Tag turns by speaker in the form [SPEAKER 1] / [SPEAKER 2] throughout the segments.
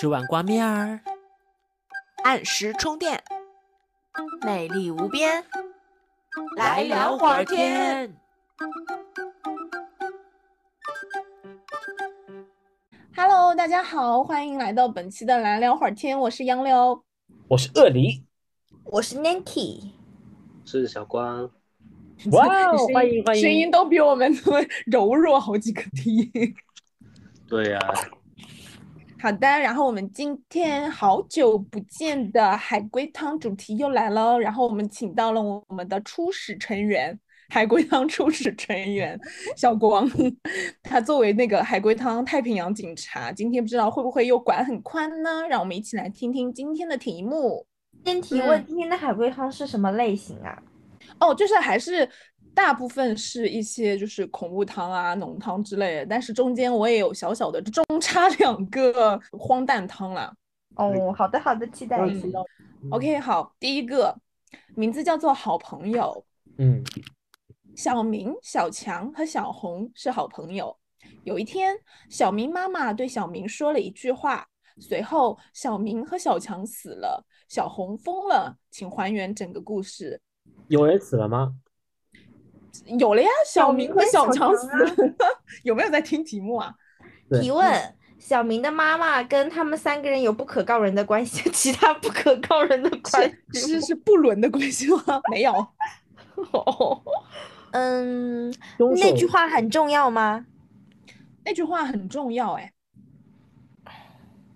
[SPEAKER 1] 吃碗挂面儿，
[SPEAKER 2] 按时充电，美丽无边，
[SPEAKER 1] 来聊会儿天。
[SPEAKER 3] Hello，大家好，欢迎来到本期的来聊会儿天，我是杨柳。
[SPEAKER 1] 我是鳄梨，
[SPEAKER 4] 我是 Nanky，
[SPEAKER 5] 是小光，
[SPEAKER 1] 哇哦欢迎欢迎
[SPEAKER 3] 声音都比我们柔弱好几个低。
[SPEAKER 5] 对呀、
[SPEAKER 3] 好的，然后我们今天好久不见的海龟汤主题又来了，然后我们请到了我们的初始成员，海龟汤初始成员 小光，他作为那个海龟汤太平洋警察，今天不知道会不会又管很宽呢？让我们一起来听听今天的题目。
[SPEAKER 4] 先提问，今天的海龟汤是什么类型啊？
[SPEAKER 3] 哦，就是还是大部分是一些就是恐怖汤啊、浓汤之类的，但是中间我也有小小的中 插两个荒诞汤啦。
[SPEAKER 4] 哦，好的好的，期待
[SPEAKER 3] 嗯
[SPEAKER 4] 期待。
[SPEAKER 3] OK，好，第一个名字叫做好朋友，
[SPEAKER 1] 嗯，
[SPEAKER 3] 小明、小强和小红是好朋友。有一天，小明妈妈对小明说了一句话，随后小明和小强死了，小红疯了。请还原整个故事。
[SPEAKER 1] 有人死了吗？
[SPEAKER 3] 有了呀，小
[SPEAKER 4] 小
[SPEAKER 3] 明和
[SPEAKER 4] 小
[SPEAKER 3] 小强死
[SPEAKER 4] 强啊
[SPEAKER 3] 了，有没有在听题目啊？
[SPEAKER 4] 提问：小明的妈妈跟他们三个人有不可告人的关系，其他不可告人的关系
[SPEAKER 3] 是是是不伦的关系吗？没有，
[SPEAKER 4] 哦。嗯，那句话很重要吗？
[SPEAKER 3] 那句话很重要哎。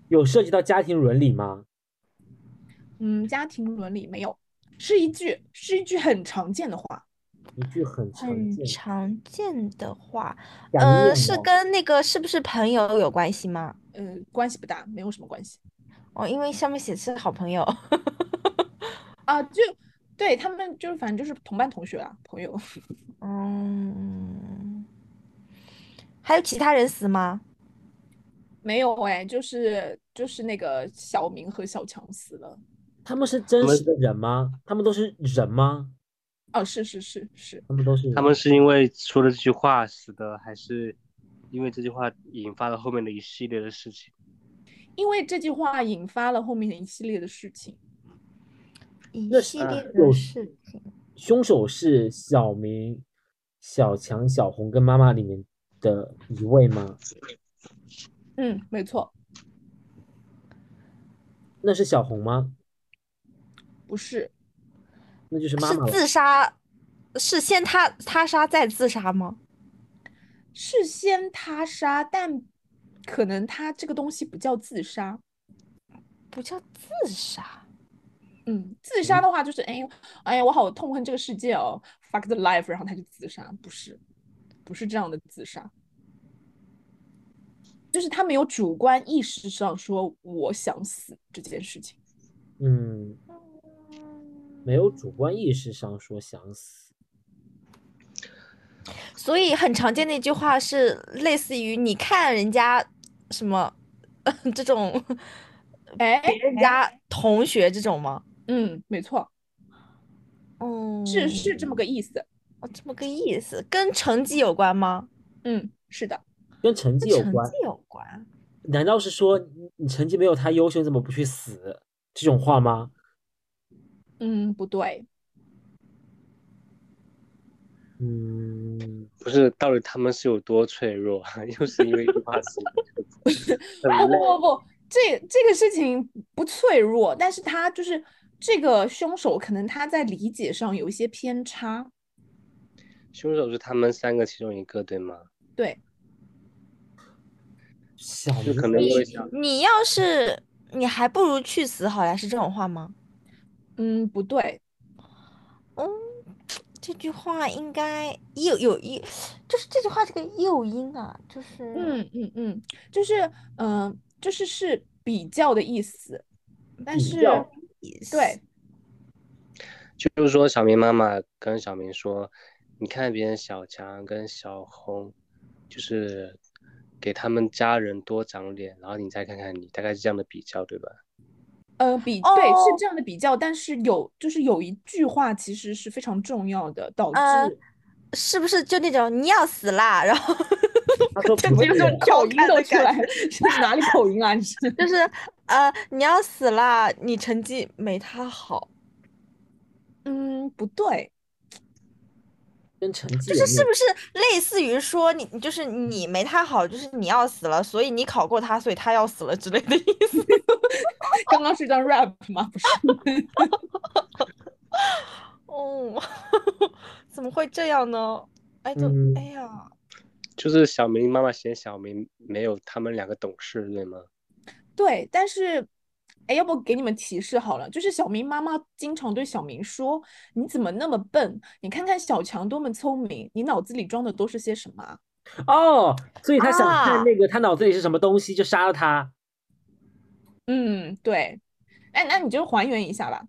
[SPEAKER 1] 有涉及到家庭伦理吗？
[SPEAKER 3] 嗯，家庭伦理没有，是一句是一句很常见的话。
[SPEAKER 1] 一句很常
[SPEAKER 4] 很
[SPEAKER 1] 见，
[SPEAKER 4] 常见的话，
[SPEAKER 1] 想
[SPEAKER 4] 呃，
[SPEAKER 1] 念哦
[SPEAKER 4] 是跟那个是不是朋友有关系吗？
[SPEAKER 3] 嗯，关系不大，没有什么关系
[SPEAKER 4] 哦，因为上面写是好朋友。
[SPEAKER 3] 啊。就对他们就是反正就是同班同学啊，朋友。
[SPEAKER 4] 嗯，还有其他人死吗？
[SPEAKER 3] 没有哎，就是就是那个小明和小强死了。
[SPEAKER 1] 他们是真实的人吗？他们都是人吗？
[SPEAKER 3] 哦，是是是是，
[SPEAKER 1] 他们都是
[SPEAKER 5] 他们是因为说了这句话死的，还是因为这句话引发了后面的一系列的事情？
[SPEAKER 3] 因为这句话引发了后面的一系列的事情。
[SPEAKER 4] 一系列的事情。
[SPEAKER 1] 凶手是小明、小强、小红跟妈妈里面的一位吗？
[SPEAKER 3] 嗯，没错，
[SPEAKER 1] 那是小红吗？
[SPEAKER 3] 不是，
[SPEAKER 1] 那就是妈妈。
[SPEAKER 4] 是自杀，是先他他杀再自杀吗？
[SPEAKER 3] 是先他杀，但可能他这个东西不叫自杀。
[SPEAKER 4] 不叫自杀。
[SPEAKER 3] 嗯，自杀的话就是，哎呦，哎呀，我好痛恨这个世界哦，fuck the life，然后他就自杀，不是，不是这样的自杀，就是他没有主观意识上说我想死这件事情。
[SPEAKER 1] 嗯，没有主观意识上说想死。
[SPEAKER 4] 所以很常见的一句话是类似于你看人家什么 这种
[SPEAKER 3] 哎，
[SPEAKER 4] 别人家同学这种吗？
[SPEAKER 3] 嗯，没错，
[SPEAKER 4] 嗯，
[SPEAKER 3] 是是这么个意思。
[SPEAKER 4] 哦这么个意思，跟成绩有关吗？
[SPEAKER 3] 嗯，是的，
[SPEAKER 1] 跟成绩有关
[SPEAKER 4] 绩？有关。
[SPEAKER 1] 难道是说你你成绩没有他优秀，你怎么不去死？这种话吗？
[SPEAKER 3] 嗯，不对，
[SPEAKER 1] 嗯，
[SPEAKER 5] 不是，到底他们是有多脆弱？又是因为一句话死的，
[SPEAKER 3] 啊不。不不，这这个事情不脆弱，但是他就是这个凶手可能他在理解上有一些偏差。
[SPEAKER 5] 凶手是他们三个其中一个，对吗？
[SPEAKER 3] 对，
[SPEAKER 5] 就可能
[SPEAKER 1] 会
[SPEAKER 5] 想
[SPEAKER 4] 你要是你还不如去死好呀，是这种话吗？
[SPEAKER 3] 嗯，不对，
[SPEAKER 4] 嗯，这句话应该又有一，就是这句话这个诱因啊，就是
[SPEAKER 3] 嗯嗯嗯，就是嗯、呃就是是比较的意思，但是对，
[SPEAKER 5] 就是说，小明妈妈跟小明说：“你看别人小强跟小红，就是给他们家人多长脸，然后你再看看你，大概是这样的比较，对吧？”
[SPEAKER 3] 呃，比对是
[SPEAKER 4] 哦
[SPEAKER 3] 这样的比较，但是有就是有一句话其实是非常重要的，导致
[SPEAKER 4] 呃是不是就那种你要死啦？然后
[SPEAKER 1] 他说
[SPEAKER 3] 这
[SPEAKER 1] 不是
[SPEAKER 3] 这种口音都出来这，是哪里口音啊？你是
[SPEAKER 4] 就是呃你要死啦，你成绩没他好，
[SPEAKER 3] 嗯，不对，
[SPEAKER 1] 跟成绩
[SPEAKER 4] 就是是不是类似于说你你就是你没他好，就是你要死了，所以你考过他，所以他要死了之类的意思。
[SPEAKER 3] 刚刚是一张 rap 吗？不是，
[SPEAKER 4] 哦，怎么会这样呢？哎，就、
[SPEAKER 1] 嗯
[SPEAKER 4] 哎呀，
[SPEAKER 5] 就是小明妈妈嫌小明没有他们两个懂事，对吗？
[SPEAKER 3] 对，但是，哎，要不给你们提示好了，就是小明妈妈经常对小明说：“你怎么那么笨？你看看小强多么聪明，你脑子里装的都是些什么啊？”
[SPEAKER 1] 哦，所以他想
[SPEAKER 4] 啊
[SPEAKER 1] 看那个他脑子里是什么东西，就杀了他。
[SPEAKER 3] 嗯，对，哎，那你就还原一下吧。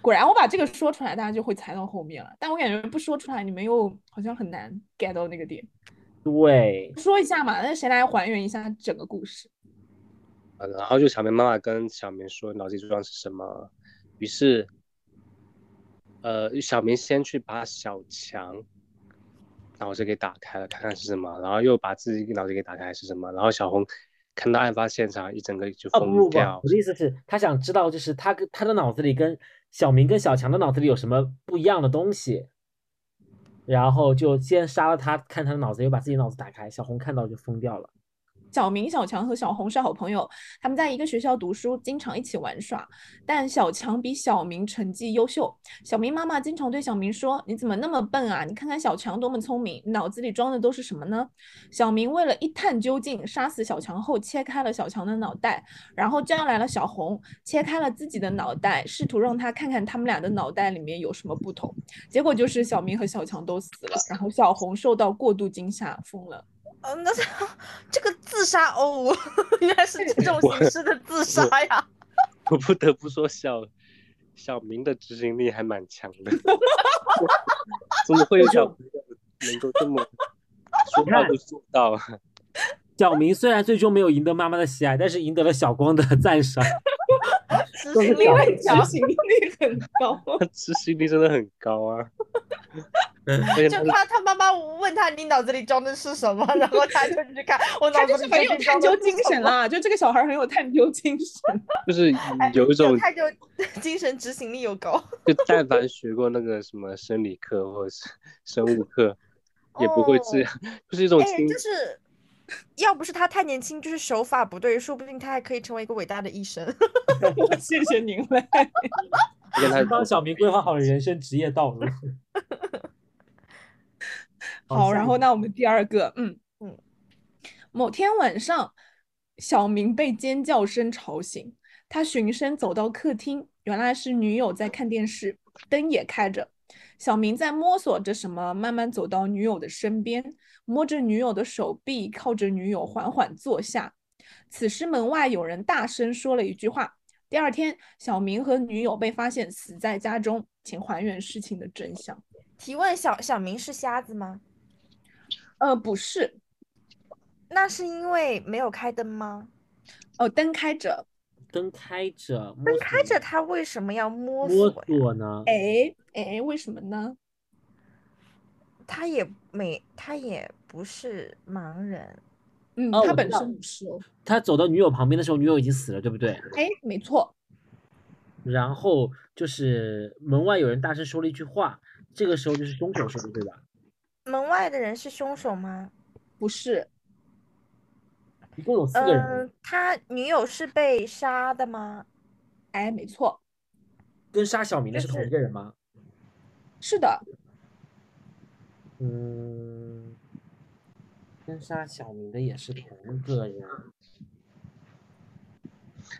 [SPEAKER 3] 果然，我把这个说出来，大家就会猜到后面了。但我感觉不说出来，你们又好像很难 get 到那个点。
[SPEAKER 1] 对，
[SPEAKER 3] 说一下嘛，那谁来还原一下整个故事？
[SPEAKER 5] 啊，然后就小明妈妈跟小明说脑筋急转弯是什么，于是，呃，小明先去把小强脑子给打开了，看看是什么，然后又把自己脑子给打开是什么，然后小红看到案发现场，一整个就疯掉
[SPEAKER 1] 我。的意思是，他想知道就是他跟他的脑子里跟小明跟小强的脑子里有什么不一样的东西，然后就先杀了他，看他的脑子，又把自己脑子打开，小红看到就疯掉了。
[SPEAKER 3] 小明、小强和小红是好朋友，他们在一个学校读书，经常一起玩耍。但小强比小明成绩优秀，小明妈妈经常对小明说：“你怎么那么笨啊？你看看小强多么聪明，脑子里装的都是什么呢？”小明为了一探究竟，杀死小强后切开了小强的脑袋，然后叫来了小红，切开了自己的脑袋，试图让他看看他们俩的脑袋里面有什么不同。结果就是小明和小强都死了，然后小红受到过度惊吓疯了。
[SPEAKER 4] 呃，那这这个自杀哦，原来是这种形式的自杀呀！
[SPEAKER 5] 我不得不说小小明的执行力还蛮强的，怎么会有小朋友能够这么 说到就做到啊？
[SPEAKER 1] 小明虽然最终没有赢得妈妈的喜爱，但是赢得了小光的赞赏。
[SPEAKER 4] 执行力
[SPEAKER 3] 执，行力很高。
[SPEAKER 5] 他执行力真的很高啊！
[SPEAKER 4] 就他他妈妈问他你脑子里装的是什么，然后他就去看 我脑
[SPEAKER 3] 他就
[SPEAKER 4] 子里究
[SPEAKER 3] 是很有探究精神啦，就这个小孩很有探究精神。
[SPEAKER 5] 就是
[SPEAKER 4] 哎
[SPEAKER 5] 有一种，
[SPEAKER 4] 探究精神执行力又高，
[SPEAKER 5] 就但凡学过那个什么生理课或者是生物课，也不会这样，就是一种
[SPEAKER 4] 哎，
[SPEAKER 5] 轻
[SPEAKER 4] 就是要不是他太年轻，就是手法不对，说不定他还可以成为一个伟大的医生。
[SPEAKER 3] 谢谢您嘞。
[SPEAKER 5] 跟他
[SPEAKER 1] 帮小明规划好了人生职业道路。
[SPEAKER 3] 好，然后
[SPEAKER 1] 那
[SPEAKER 3] 那我们第二个，嗯
[SPEAKER 4] 嗯，
[SPEAKER 3] 某天晚上，小明被尖叫声吵醒，他循声走到客厅，原来是女友在看电视，灯也开着。小明在摸索着什么，慢慢走到女友的身边，摸着女友的手臂，靠着女友缓缓坐下。此时门外有人大声说了一句话。第二天，小明和女友被发现死在家中，请还原事情的真相。
[SPEAKER 4] 提问：小小明是瞎子吗？
[SPEAKER 3] 呃，不是，
[SPEAKER 4] 那是因为没有开灯吗？
[SPEAKER 3] 哦，灯开着。
[SPEAKER 1] 灯开着，
[SPEAKER 4] 灯开着，他为什么要摸
[SPEAKER 1] 摸
[SPEAKER 4] 索
[SPEAKER 1] 呢？
[SPEAKER 3] 哎哎，为什么呢？
[SPEAKER 4] 他也没，他也不是盲人。
[SPEAKER 3] 嗯，他本身不是哦。
[SPEAKER 1] 他走到女友旁边的时候，女友已经死了，对不对？
[SPEAKER 3] 哎，没错，
[SPEAKER 1] 然后就是门外有人大声说了一句话，这个时候就是凶手说的，对吧？
[SPEAKER 4] 门外的人是凶手吗？
[SPEAKER 3] 不是，
[SPEAKER 1] 一共有四个人，
[SPEAKER 4] 嗯，他女友是被杀的吗？
[SPEAKER 3] 哎，没错，
[SPEAKER 1] 跟杀小明的
[SPEAKER 4] 是同
[SPEAKER 1] 一个人吗？
[SPEAKER 3] 是的，
[SPEAKER 1] 嗯，跟杀小明的也是同一个人。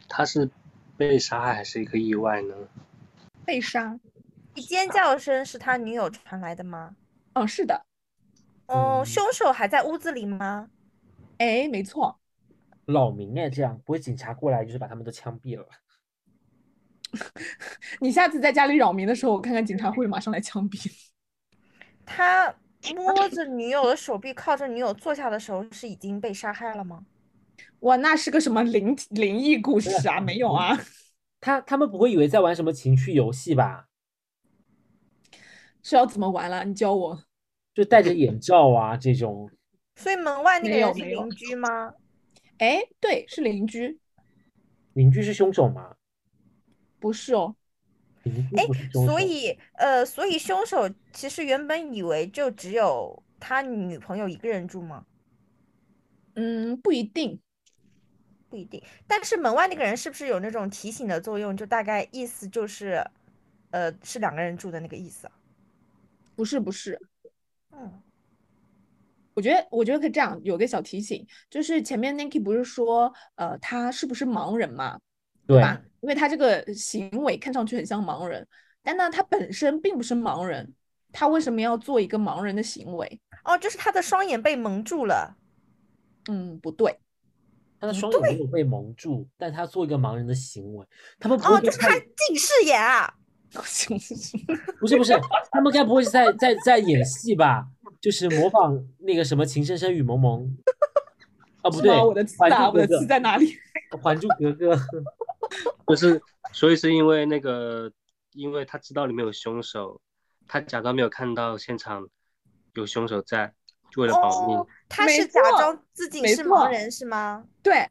[SPEAKER 5] 他是被杀害还是一个意外呢？
[SPEAKER 3] 被杀。
[SPEAKER 4] 尖叫声是他女友传来的吗？
[SPEAKER 3] 嗯，是的，
[SPEAKER 4] 哦，
[SPEAKER 1] 嗯
[SPEAKER 4] 凶手还在屋子里吗？
[SPEAKER 3] 哎，没错，
[SPEAKER 1] 扰民哎，这样不会警察过来就是把他们都枪毙了吧？
[SPEAKER 3] 你下次在家里扰民的时候，我看看警察会马上来枪毙。
[SPEAKER 4] 他摸着女友的手臂，靠着女友坐下的时候，是已经被杀害了吗？
[SPEAKER 3] 哇，那是个什么灵灵异故事啊？没有啊，
[SPEAKER 1] 他他们不会以为在玩什么情趣游戏吧？
[SPEAKER 3] 是要怎么玩了？你教我。
[SPEAKER 1] 就戴着眼罩啊这种。
[SPEAKER 4] 所以门外那个人是邻居吗？
[SPEAKER 3] 哎，对，是邻居，
[SPEAKER 1] 邻居是凶手吗？
[SPEAKER 3] 不是哦。
[SPEAKER 4] 哎。所以呃，所以凶手其实原本以为就只有他女朋友一个人住吗？
[SPEAKER 3] 嗯，不一定。
[SPEAKER 4] 不一定。但是门外那个人是不是有那种提醒的作用？就大概意思就是，呃，是两个人住的那个意思啊。
[SPEAKER 3] 不是不是，
[SPEAKER 4] 嗯，
[SPEAKER 3] 我觉得我觉得可以这样，有个小提醒，就是前面 Niki 不是说，呃，他是不是盲人嘛，
[SPEAKER 1] 对
[SPEAKER 3] 吧？因为他这个行为看上去很像盲人，但呢，他本身并不是盲人，他为什么要做一个盲人的行为？
[SPEAKER 4] 哦，就是他的双眼被蒙住了。
[SPEAKER 3] 嗯，不对，
[SPEAKER 1] 他的双眼没有被蒙住，但他做一个盲人的行为，他们不
[SPEAKER 4] 哦，就是他近视眼啊。
[SPEAKER 1] 不是不是，他们该不会是在在在演戏吧？就是模仿那个什么《情深深雨蒙蒙》啊，不对？
[SPEAKER 3] 我的刺
[SPEAKER 1] 还
[SPEAKER 3] 啊，我的
[SPEAKER 1] 珠格格
[SPEAKER 3] 刺在哪里？
[SPEAKER 1] 《还珠格格》
[SPEAKER 5] 不是，所以是因为那个，因为他知道里面有凶手，他假装没有看到现场有凶手在，就为了保命。
[SPEAKER 4] 哦，他是假装自己是盲人是吗？
[SPEAKER 3] 对，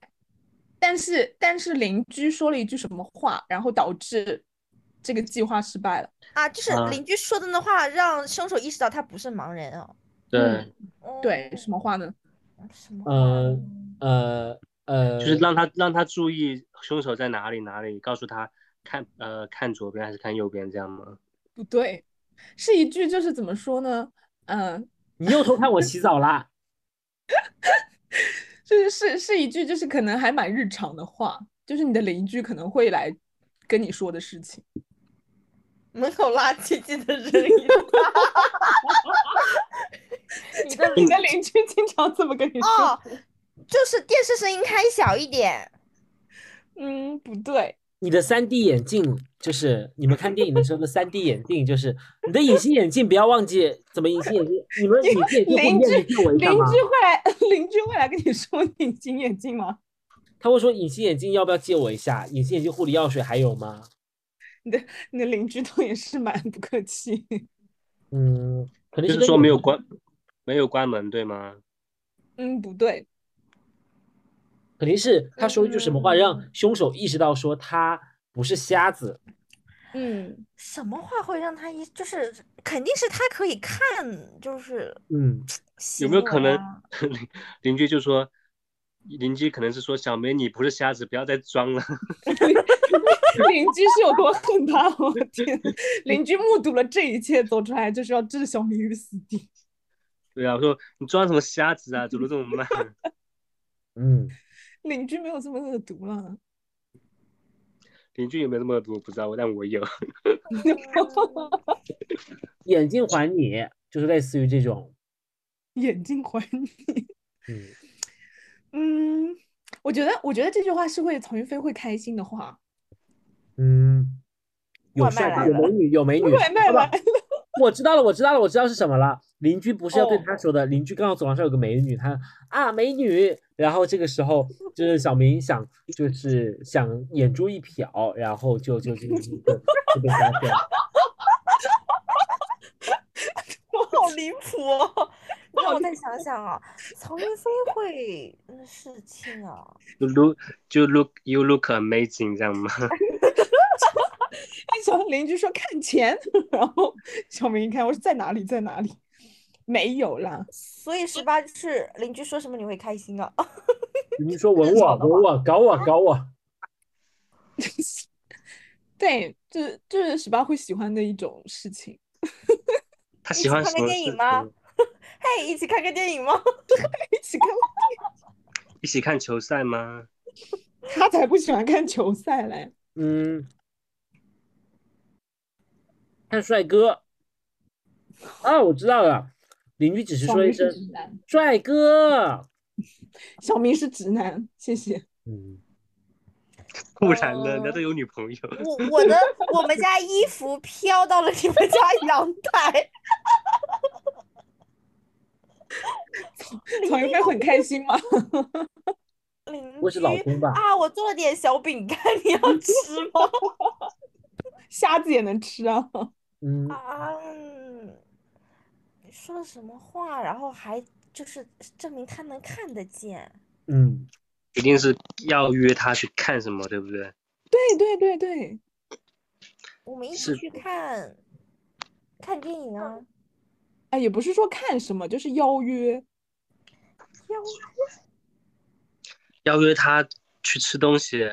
[SPEAKER 3] 但是但是邻居说了一句什么话，然后导致这个计划失败了。
[SPEAKER 4] 啊，就是
[SPEAKER 5] 啊
[SPEAKER 4] 邻居说的那话，让凶手意识到他不是盲人哦。
[SPEAKER 5] 对，
[SPEAKER 3] 对，什么话呢？
[SPEAKER 4] 什么话
[SPEAKER 1] 呃？呃呃，
[SPEAKER 5] 就是让他让他注意凶手在哪里哪里，告诉他看呃看左边还是看右边这样吗？
[SPEAKER 3] 不对，是一句就是怎么说呢？嗯、
[SPEAKER 1] 你又偷看我洗澡啦？
[SPEAKER 3] 就是是是一句就是可能还蛮日常的话，就是你的邻居可能会来跟你说的事情。
[SPEAKER 4] 门口垃圾记得扔一袋。你的
[SPEAKER 3] 你的邻居经常这么跟你说？
[SPEAKER 4] 哦，就是电视声音开小一点。
[SPEAKER 3] 嗯，不对，
[SPEAKER 1] 你的三 D 眼镜就是你们看电影的时候的三 D 眼镜，就是你的隐形眼镜，不要忘记怎么隐形眼镜。你们隐形眼镜会
[SPEAKER 3] 邻居
[SPEAKER 1] 借我一
[SPEAKER 3] 邻
[SPEAKER 1] 下吗？
[SPEAKER 3] 居会来邻居会来跟你说隐形眼镜吗？
[SPEAKER 1] 他会说隐形眼镜要不要借我一下？隐形眼镜护理药水还有吗？
[SPEAKER 3] 你的你的邻居都也是蛮不客气。
[SPEAKER 1] 嗯，肯定
[SPEAKER 5] 是说没有关没有关门对吗？
[SPEAKER 3] 嗯，不对，
[SPEAKER 1] 肯定是他说一句什么话，让
[SPEAKER 3] 嗯
[SPEAKER 1] 凶手意识到说他不是瞎子。
[SPEAKER 3] 嗯，
[SPEAKER 4] 什么话会让他一就是肯定是他可以看，就是
[SPEAKER 1] 嗯，
[SPEAKER 5] 有没有可能 邻居就说邻居可能是说小梅你不是瞎子，不要再装了。
[SPEAKER 3] 邻居是有多恨他？我的天，邻居目睹了这一切走出来，就是要置小明于死地。
[SPEAKER 5] 对啊，我说你装什么瞎子啊，走路这么慢。
[SPEAKER 1] 嗯，
[SPEAKER 3] 邻居没有这么恶毒了。
[SPEAKER 5] 邻居有没有这么多不知道，但我有。
[SPEAKER 1] 眼镜还你，就是类似于这种。
[SPEAKER 3] 眼镜还你。
[SPEAKER 1] 嗯，
[SPEAKER 3] 嗯，我觉得，我觉得这句话是会曹云飞会开心的话。
[SPEAKER 1] 嗯，有
[SPEAKER 4] 卖
[SPEAKER 1] 帅哥有美女，有美女。
[SPEAKER 3] 外卖
[SPEAKER 1] 好吧我知道了，我知道了，我知道是什么了。邻居不是要对
[SPEAKER 3] 哦
[SPEAKER 1] 他说的，邻居刚好走廊上有个美女，他啊美女，然后这个时候就是小明想就是想眼珠一瞟，然后就就就就就就被发现了。
[SPEAKER 4] 我好离谱哦！让我再想想啊，曹云飞会的事情啊，
[SPEAKER 5] 就 look 就 look you look amazing 这样吗？
[SPEAKER 3] 小邻居说看钱，然后小明一看，我说在哪里，在哪里？没有啦。
[SPEAKER 4] 所以十八就是邻居说什么你会开心啊？
[SPEAKER 1] 邻居说吻我吻我搞我搞我，
[SPEAKER 3] 对，就是就是十八会喜欢的一种事情。
[SPEAKER 5] 他喜欢看个
[SPEAKER 4] 电影吗？嘿，一起看个电影吗？
[SPEAKER 3] 一起看，
[SPEAKER 5] 一起看球赛吗？
[SPEAKER 3] 他才不喜欢看球赛嘞。
[SPEAKER 1] 嗯，看帅哥。啊，我知道了，邻居只是说一声帅哥。
[SPEAKER 3] 小明是直男，谢谢。
[SPEAKER 1] 嗯，
[SPEAKER 5] 不然呢？人家
[SPEAKER 4] 呃
[SPEAKER 5] 都有女朋友。
[SPEAKER 4] 我我的我们家衣服飘到了你们家阳台，
[SPEAKER 3] 曹云飞很开心吗？
[SPEAKER 4] 邻居
[SPEAKER 1] 公吧？
[SPEAKER 4] 啊，我做了点小饼干，你要吃吗？
[SPEAKER 3] 瞎子也能吃啊。
[SPEAKER 1] 嗯，
[SPEAKER 4] 啊，你说了什么话，然后还就是证明他能看得见。
[SPEAKER 1] 嗯，
[SPEAKER 5] 一定是要约他去看什么，对不对？
[SPEAKER 3] 对对对对，
[SPEAKER 4] 我们一起去看看电影啊，
[SPEAKER 3] 哎，也不是说看什么，就是邀约。
[SPEAKER 4] 邀
[SPEAKER 5] 约，邀约他去吃东西，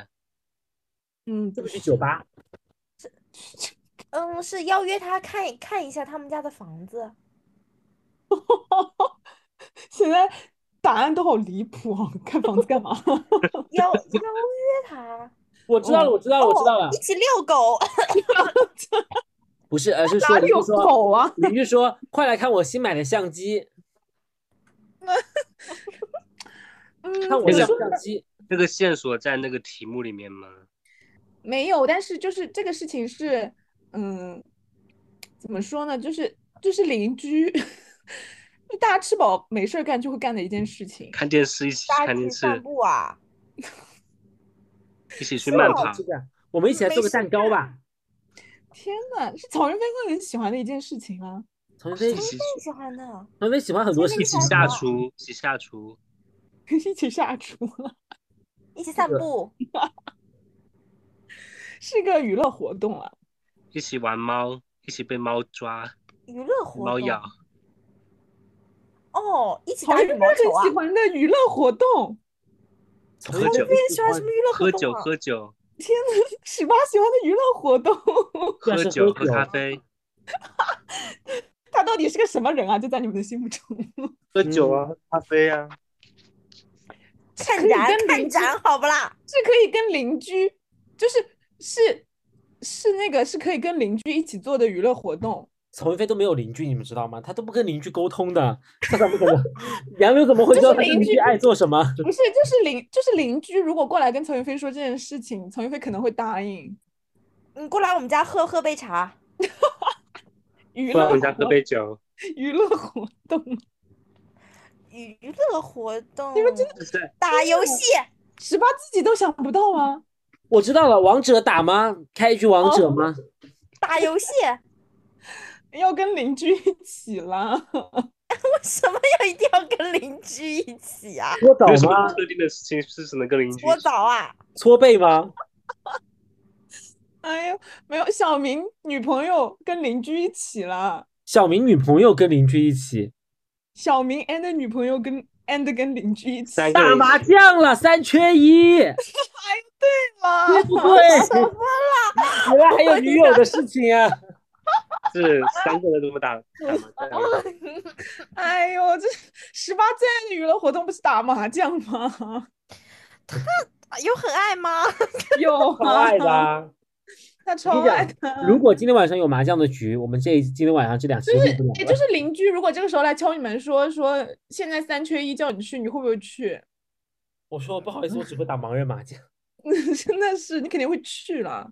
[SPEAKER 3] 嗯，
[SPEAKER 1] 是不是去酒吧？
[SPEAKER 4] 嗯，是邀约他看看一下他们家的房子。
[SPEAKER 3] 现在答案都好离谱哦！看房子干嘛？
[SPEAKER 4] 邀邀约他，
[SPEAKER 1] 我知道了，我知道了，我知道了
[SPEAKER 4] 哦，一，起遛狗。
[SPEAKER 1] 不是，而是说
[SPEAKER 3] 哪里有
[SPEAKER 1] 邻居说
[SPEAKER 3] 狗啊？
[SPEAKER 1] 邻居说快来看我新买的相机，
[SPEAKER 3] 嗯，
[SPEAKER 1] 看我的相机。
[SPEAKER 5] 那个线索在那个题目里面吗？
[SPEAKER 3] 没有，但是就是这个事情是，嗯，怎么说呢？就是就是邻居，就大家吃饱没事儿干就会干的一件事情。
[SPEAKER 5] 看电视，一起
[SPEAKER 4] 大
[SPEAKER 5] 看电视，
[SPEAKER 4] 散步啊？
[SPEAKER 5] 一起 去慢跑
[SPEAKER 1] 是。这样，我们一起来做个蛋糕吧。
[SPEAKER 3] 天呐，是曹云飞会很喜欢的一件事情啊！
[SPEAKER 1] 曹云飞，曹
[SPEAKER 5] 一起
[SPEAKER 4] 喜欢的。
[SPEAKER 1] 曹云飞喜欢很多事
[SPEAKER 5] 一
[SPEAKER 1] 情
[SPEAKER 5] 起。下厨，一起下厨，
[SPEAKER 3] 一起下厨了，
[SPEAKER 4] 一起散
[SPEAKER 1] 这个
[SPEAKER 4] 步，
[SPEAKER 3] 是个娱乐活动啊。
[SPEAKER 5] 一起玩猫，一起被猫抓、
[SPEAKER 4] 娱乐活动。
[SPEAKER 5] 猫咬。
[SPEAKER 4] 哦，一起打羽毛球啊
[SPEAKER 3] 很喜！欢的娱乐活动。
[SPEAKER 5] 喝酒
[SPEAKER 4] 喜欢什么娱乐活
[SPEAKER 5] 喝酒，
[SPEAKER 4] 动啊？
[SPEAKER 5] 喝酒，
[SPEAKER 3] 天呐，十八喜欢的娱乐活动，
[SPEAKER 5] 喝酒，喝
[SPEAKER 1] 喝酒
[SPEAKER 5] 咖啡，
[SPEAKER 3] 他到底是个什么人啊？就在你们的心目中，
[SPEAKER 5] 喝酒啊，喝咖啡啊。
[SPEAKER 3] 可以
[SPEAKER 4] 看展
[SPEAKER 3] 跟邻居
[SPEAKER 4] 看展，好不啦？
[SPEAKER 3] 是可以跟邻居，就是是是那个是可以跟邻居一起做的娱乐活动。
[SPEAKER 1] 曹云飞都没有邻居，你们知道吗？他都不跟邻居沟通的，他怎么可能？杨柳怎么会知道他
[SPEAKER 3] 邻居
[SPEAKER 1] 爱做什么？
[SPEAKER 3] 不是，就是邻就是邻居，如果过来跟曹云飞说这件事情，曹云飞可能会答应。
[SPEAKER 4] 你过来我们家喝喝杯茶。
[SPEAKER 3] 娱乐
[SPEAKER 5] 过来我们家喝杯酒，
[SPEAKER 3] 娱乐活动，
[SPEAKER 4] 娱乐活动，
[SPEAKER 3] 你们真的
[SPEAKER 5] 是
[SPEAKER 4] 打游戏，
[SPEAKER 3] 十八自己都想不到吗？
[SPEAKER 1] 我知道了，王者打吗？开一局王者吗？
[SPEAKER 4] 打游戏，
[SPEAKER 3] 要跟邻居一起啦。
[SPEAKER 4] 为什么要一定要跟邻居一起啊？
[SPEAKER 1] 搓澡吗？
[SPEAKER 5] 特定的事情是只能跟邻居
[SPEAKER 4] 搓澡啊？
[SPEAKER 1] 搓背吗？
[SPEAKER 3] 哎呀，没有，小明女朋友跟邻居一起了。
[SPEAKER 1] 小明女朋友跟邻居一起
[SPEAKER 3] 小明 and 女朋友跟 and 跟邻居一起
[SPEAKER 1] 打麻将了，三缺一，哎对
[SPEAKER 3] 啦。
[SPEAKER 1] 不对？原来还有女友的事情啊！
[SPEAKER 5] 是三个人怎么打打麻将啊？
[SPEAKER 3] 哎呦，这十八最爱的娱乐活动不是打麻将吗？
[SPEAKER 4] 他有很爱吗？
[SPEAKER 3] 有
[SPEAKER 1] 很爱的！
[SPEAKER 3] 超爱的。
[SPEAKER 1] 如果今天晚上有麻将的局，我们这今天晚上这两期
[SPEAKER 3] 就是也就是邻居，如果这个时候来敲你门说说现在三缺一叫你去，你会不会去？
[SPEAKER 1] 我说不好意思，我只会打盲人麻将。
[SPEAKER 3] 真的是，你肯定会去了。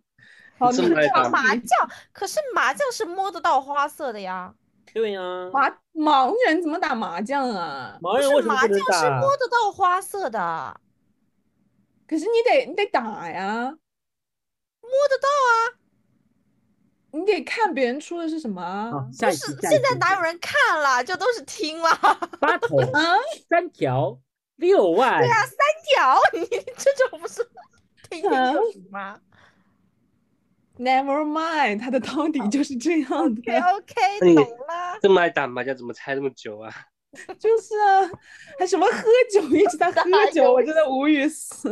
[SPEAKER 3] 好，
[SPEAKER 5] 打
[SPEAKER 4] 麻将，可是麻将是摸得到花色的呀，
[SPEAKER 1] 对呀、
[SPEAKER 3] 麻盲人怎么打麻将啊？
[SPEAKER 1] 盲人
[SPEAKER 4] 不是麻
[SPEAKER 1] 为什么不能打？
[SPEAKER 4] 将是摸得到花色的，
[SPEAKER 3] 可是你得你得打呀，
[SPEAKER 4] 摸得到啊。
[SPEAKER 3] 你得看别人出的是什么啊
[SPEAKER 1] 好，下
[SPEAKER 4] 不是现在哪有人看了？就都是听了。
[SPEAKER 1] 八头
[SPEAKER 3] 啊？
[SPEAKER 1] 三条六万？
[SPEAKER 4] 对啊，三条，你这种不是听听
[SPEAKER 3] 啊
[SPEAKER 4] 就行吗
[SPEAKER 3] Never mind，他的汤底就是这样
[SPEAKER 4] ？OK
[SPEAKER 3] 的
[SPEAKER 4] ，OK，
[SPEAKER 5] 那你
[SPEAKER 4] 懂了。
[SPEAKER 5] 这么爱打麻将，怎么猜这么久啊？
[SPEAKER 3] 就是啊，还什么喝酒，一直在喝酒，我真的无语死。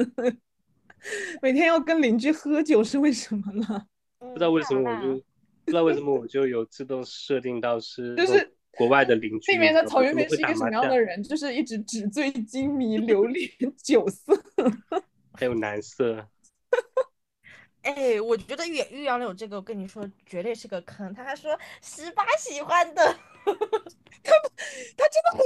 [SPEAKER 3] 每天要跟邻居喝酒是为什么呢？
[SPEAKER 4] 不
[SPEAKER 5] 不知道为什么我就 不知道为什么我就有自动设定到是
[SPEAKER 3] 就是
[SPEAKER 5] 国外的邻居。
[SPEAKER 3] 里面的曹云飞是一个什么样的人？就是一直纸醉金迷、流连酒色。
[SPEAKER 5] 还有男色，
[SPEAKER 4] 哎，我觉得岳岳阳柳这个，我跟你说，绝对是个坑。他还说十八喜欢的，
[SPEAKER 3] 他他真的很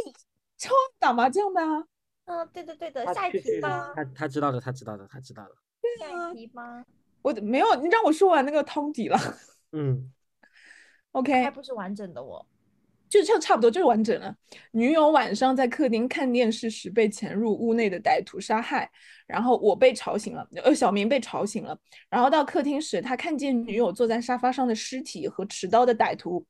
[SPEAKER 3] 超爱打麻将的啊！
[SPEAKER 4] 嗯，对的对的，下一题吧，
[SPEAKER 1] 他他知道的，他知道的，他知道的。
[SPEAKER 4] 下一题吧，
[SPEAKER 3] 我没有，你让我说完那个汤底了。
[SPEAKER 1] 嗯，
[SPEAKER 3] OK，
[SPEAKER 4] 还不是完整的我。
[SPEAKER 3] 就就差不多就是完整了。女友晚上在客厅看电视时被潜入屋内的歹徒杀害，然后我被吵醒了，呃，小明被吵醒了，然后到客厅时，他看见女友坐在沙发上的尸体和持刀的歹徒，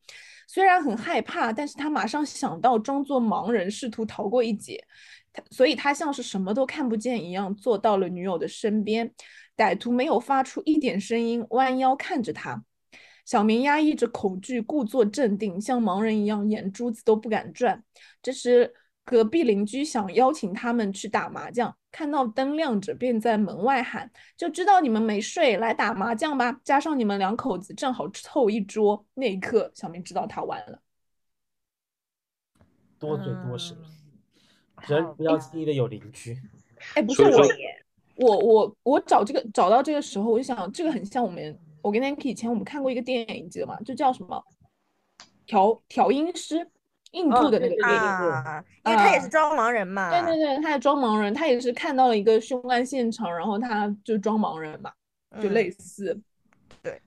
[SPEAKER 3] 虽然很害怕，但是他马上想到装作盲人试图逃过一劫，他所以他像是什么都看不见一样坐到了女友的身边，歹徒没有发出一点声音，弯腰看着他。小明压抑着恐惧，故作镇定，像盲人一样，眼珠子都不敢转。这时，隔壁邻居想邀请他们去打麻将，看到灯亮着，便在门外喊：“就知道你们没睡，来打麻将吧！加上你们两口子，正好凑一桌。”那一刻，小明知道他完了。
[SPEAKER 1] 多嘴多舌，
[SPEAKER 4] 嗯
[SPEAKER 1] 人不要轻易的有邻居。
[SPEAKER 3] 哎，不是我我我我找这个找到这个时候，我就想，这个很像我们，我跟 Nancy 以前我们看过一个电影，你记得吗？就叫什么调调音师，印度的那个电影。
[SPEAKER 4] 啊，因为他也是装盲人嘛。
[SPEAKER 3] 对对对，他也装盲人，他也是看到了一个凶案现场，然后他就装盲人嘛，就
[SPEAKER 4] 嗯
[SPEAKER 3] 类似对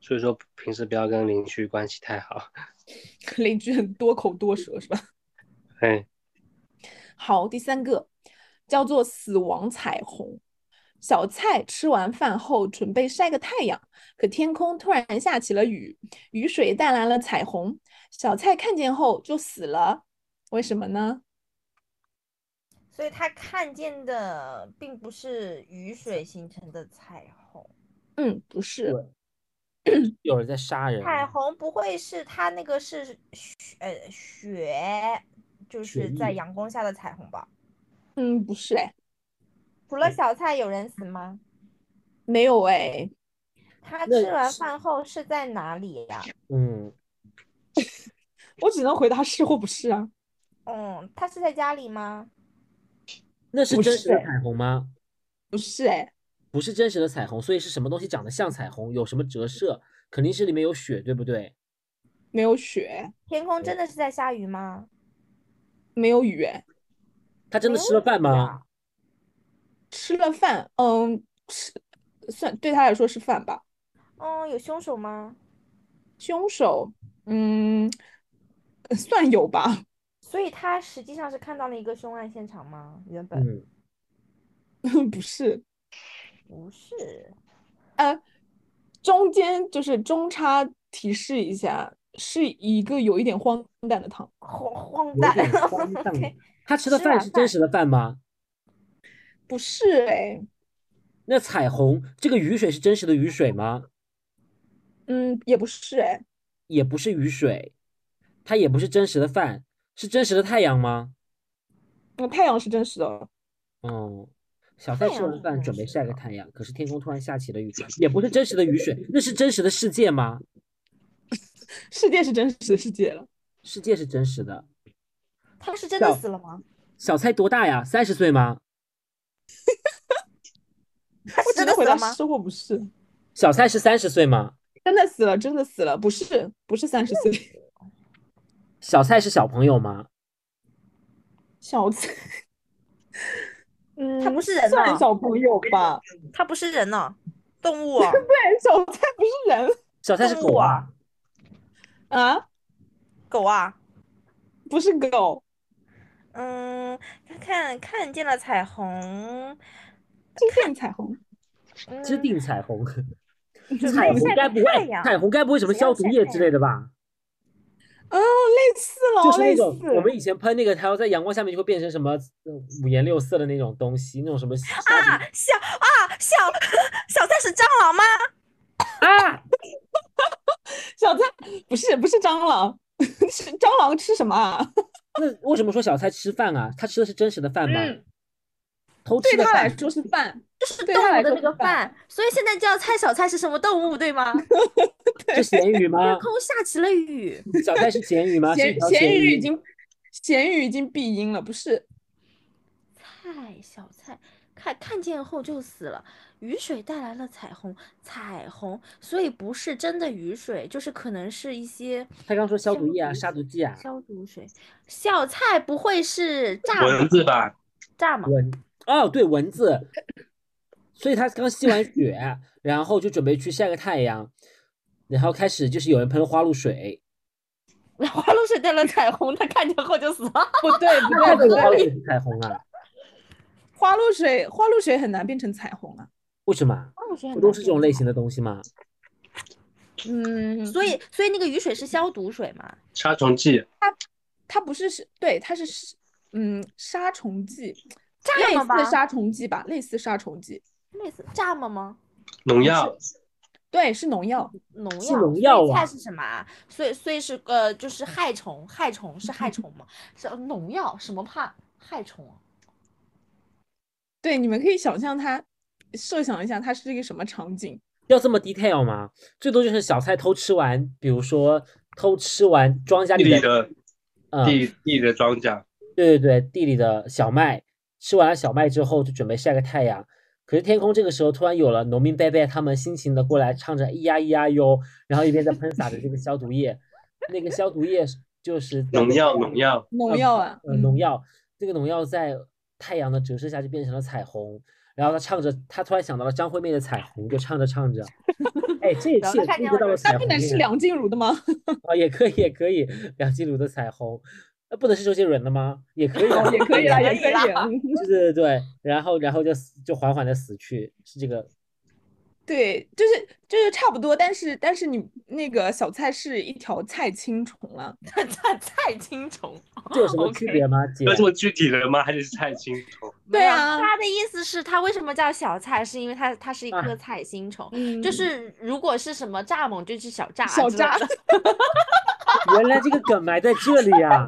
[SPEAKER 5] 所以说平时不要跟邻居关系太好。
[SPEAKER 3] 邻居很多口多舌是吧？
[SPEAKER 5] 哎，
[SPEAKER 3] 好，第三个叫做死亡彩虹。小蔡吃完饭后准备晒个太阳，可天空突然下起了雨，雨水带来了彩虹。小蔡看见后就死了，为什么呢？
[SPEAKER 4] 所以他看见的并不是雨水形成的彩虹，
[SPEAKER 3] 嗯，不是，
[SPEAKER 1] 有人在杀人，
[SPEAKER 4] 彩虹不会是他那个是雪呃雪，就是在阳光下的彩虹吧？
[SPEAKER 3] 嗯，不是，哎，
[SPEAKER 4] 除了小蔡有人死吗？
[SPEAKER 3] 没有，哎，
[SPEAKER 4] 他吃完饭后是在哪里呀？
[SPEAKER 1] 嗯，
[SPEAKER 3] 我只能回答是或不是啊。
[SPEAKER 4] 嗯，他是在家里吗？
[SPEAKER 1] 那是真实的彩虹吗？
[SPEAKER 3] 不是，哎，
[SPEAKER 1] 不是真实的彩虹，所以是什么东西长得像彩虹，有什么折射，肯定是里面有雪，对不对？
[SPEAKER 3] 没有雪，
[SPEAKER 4] 天空真的是在下雨吗？
[SPEAKER 3] 没有雨，哎，
[SPEAKER 1] 他真的吃了饭吗？
[SPEAKER 3] 吃了饭，嗯，吃算对他来说是饭吧。
[SPEAKER 4] 嗯，有凶手吗？
[SPEAKER 3] 凶手，嗯，算有吧。
[SPEAKER 4] 所以他实际上是看到了一个凶案现场吗？原本
[SPEAKER 1] 嗯，
[SPEAKER 3] 不是，
[SPEAKER 4] 不是。
[SPEAKER 3] 呃，中间就是中差提示一下，是一个有一点荒诞的汤。
[SPEAKER 4] 荒荒诞
[SPEAKER 1] 荒诞他吃的
[SPEAKER 4] 饭
[SPEAKER 1] 饭是真实的饭吗？
[SPEAKER 3] 不是哎，
[SPEAKER 1] 那彩虹这个雨水是真实的雨水吗？
[SPEAKER 3] 嗯，也不是哎，
[SPEAKER 1] 也不是雨水，它也不是真实的饭，是真实的太阳吗？
[SPEAKER 3] 那太阳是真实的，
[SPEAKER 1] 哦，小蔡吃完饭准备晒个太阳，可是天空突然下起了雨，也不是真实的雨水，那是真实的世界吗？
[SPEAKER 3] 世界是真实的世界了。
[SPEAKER 1] 世界是真实的。
[SPEAKER 4] 他是真的死了吗？
[SPEAKER 1] 小蔡多大呀？三十岁吗？
[SPEAKER 4] 他是
[SPEAKER 3] 我
[SPEAKER 4] 真的回答吗？
[SPEAKER 3] 是或不是。
[SPEAKER 1] 小蔡是三十岁吗？
[SPEAKER 3] 真的死了，真的死了，不是，不是三十岁。
[SPEAKER 1] 小蔡是小朋友吗？
[SPEAKER 3] 小蔡，嗯，
[SPEAKER 4] 他不是人
[SPEAKER 3] 算小朋友吧？
[SPEAKER 4] 他不是人呢，动物啊，
[SPEAKER 3] 对，小蔡不是人
[SPEAKER 1] 小蔡是狗啊
[SPEAKER 4] 啊？
[SPEAKER 3] 啊，
[SPEAKER 4] 狗啊。
[SPEAKER 3] 不是狗，
[SPEAKER 4] 嗯，看看看见了彩虹，
[SPEAKER 3] 是电彩虹。
[SPEAKER 1] 制
[SPEAKER 4] 嗯，
[SPEAKER 1] 定彩虹，彩虹该不会彩虹该不会什么消毒液之类的吧？
[SPEAKER 3] 哦，类似了，类
[SPEAKER 1] 就是那种
[SPEAKER 3] 似。
[SPEAKER 1] 我们以前喷那个，它要在阳光下面就会变成什么呃五颜六色的那种东西，那种什么
[SPEAKER 4] 啊，小啊小 小三是蟑螂吗？
[SPEAKER 1] 啊，
[SPEAKER 3] 小蔡不是不是蟑螂，是蟑螂吃什么啊？
[SPEAKER 1] 那为什么说小蔡吃饭啊？他吃的是真实的饭吗？
[SPEAKER 3] 嗯
[SPEAKER 1] 偷吃的
[SPEAKER 3] 对他来
[SPEAKER 1] 饭，
[SPEAKER 3] 说是饭，
[SPEAKER 4] 就是
[SPEAKER 3] 对他来
[SPEAKER 4] 动物的那
[SPEAKER 3] 说是饭
[SPEAKER 4] 个饭，所以现在就要猜小蔡是什么动物，对吗？
[SPEAKER 1] 是咸鱼吗
[SPEAKER 4] 天？空下起了雨，
[SPEAKER 1] 小蔡是咸鱼吗？
[SPEAKER 3] 咸咸鱼已经咸鱼已经闭音了，不是？
[SPEAKER 4] 菜小蔡看看见后就死了。雨水带来了彩虹，彩虹，所以不是真的雨水，就是可能是一些
[SPEAKER 1] 他刚说消毒液啊、杀毒剂啊，
[SPEAKER 4] 消毒水。小蔡不会是蚱
[SPEAKER 5] 蚊？子吧？
[SPEAKER 4] 蚱蜢？
[SPEAKER 1] 蚊哦，对蚊子，所以他刚吸完血，然后就准备去晒个太阳，然后开始就是有人喷花露水，
[SPEAKER 4] 花露水带了彩虹，他看见后就死了。
[SPEAKER 3] 不对不
[SPEAKER 1] 那
[SPEAKER 3] 对不对，
[SPEAKER 1] 个花露水是彩虹啊？
[SPEAKER 3] 花露水花露水很难变成彩虹啊。
[SPEAKER 1] 为什么？
[SPEAKER 4] 花露水
[SPEAKER 1] 不都是这种类型的东西吗？
[SPEAKER 3] 嗯，
[SPEAKER 4] 所以所以那个雨水是消毒水嘛？
[SPEAKER 5] 杀虫剂，
[SPEAKER 3] 它它不是是，对，它是是嗯杀虫剂，类似杀虫剂吧，类似杀虫剂，
[SPEAKER 4] 类似炸吗吗？
[SPEAKER 5] 农药，
[SPEAKER 3] 对，是农药。
[SPEAKER 4] 农药，
[SPEAKER 1] 农药啊
[SPEAKER 4] 菜是什么啊？所以所以是呃，就是害虫，害虫是害虫吗？是农药，什么怕害虫啊？
[SPEAKER 3] 对，你们可以想象它，设想一下它是一个什么场景。
[SPEAKER 1] 要这么 detail 吗？最多就是小菜偷吃完，比如说偷吃完庄稼
[SPEAKER 5] 地里
[SPEAKER 1] 里的，
[SPEAKER 5] 的
[SPEAKER 1] 嗯，
[SPEAKER 5] 地地里的庄稼，
[SPEAKER 1] 对对对，地里的小麦，吃完了小麦之后就准备晒个太阳。可是天空这个时候突然有了农民伯伯，他们辛勤的过来唱着咿呀咿呀哟，然后一边在喷洒着这个消毒液，那个消毒液就是
[SPEAKER 5] 农药，农药，
[SPEAKER 3] 农药啊，
[SPEAKER 1] 呃，农药，这个农药在太阳的折射下就变成了彩虹。然后他唱着，他突然想到了张惠妹的《彩虹》，就唱着唱着，哎，这一
[SPEAKER 4] 然后
[SPEAKER 1] 切触及到
[SPEAKER 4] 了
[SPEAKER 1] 彩虹那不
[SPEAKER 3] 能是梁静茹的吗？
[SPEAKER 1] 啊，也可以，也可以，梁静茹的《彩虹》，那不能是周杰伦的吗？也可以
[SPEAKER 3] 也可以啦，
[SPEAKER 4] 可以啦
[SPEAKER 3] 也可以。啦
[SPEAKER 1] 对对对，然后然后就死就缓缓的死去，是这个
[SPEAKER 3] 对，就是就是差不多，但是但是你那个小菜是一条菜青虫了，
[SPEAKER 4] 菜菜青虫。
[SPEAKER 1] 这有什么区别吗？姐
[SPEAKER 5] 要这么具体的吗？还得是菜青虫？
[SPEAKER 3] 对啊
[SPEAKER 4] 他的意思是，它为什么叫小菜，是因为它它是一
[SPEAKER 1] 啊
[SPEAKER 4] 颗菜青虫。
[SPEAKER 3] 嗯，
[SPEAKER 4] 就是如果是什么蚱蜢，就是小蚱
[SPEAKER 3] 小蚱
[SPEAKER 1] 原来这个梗埋在这里呀、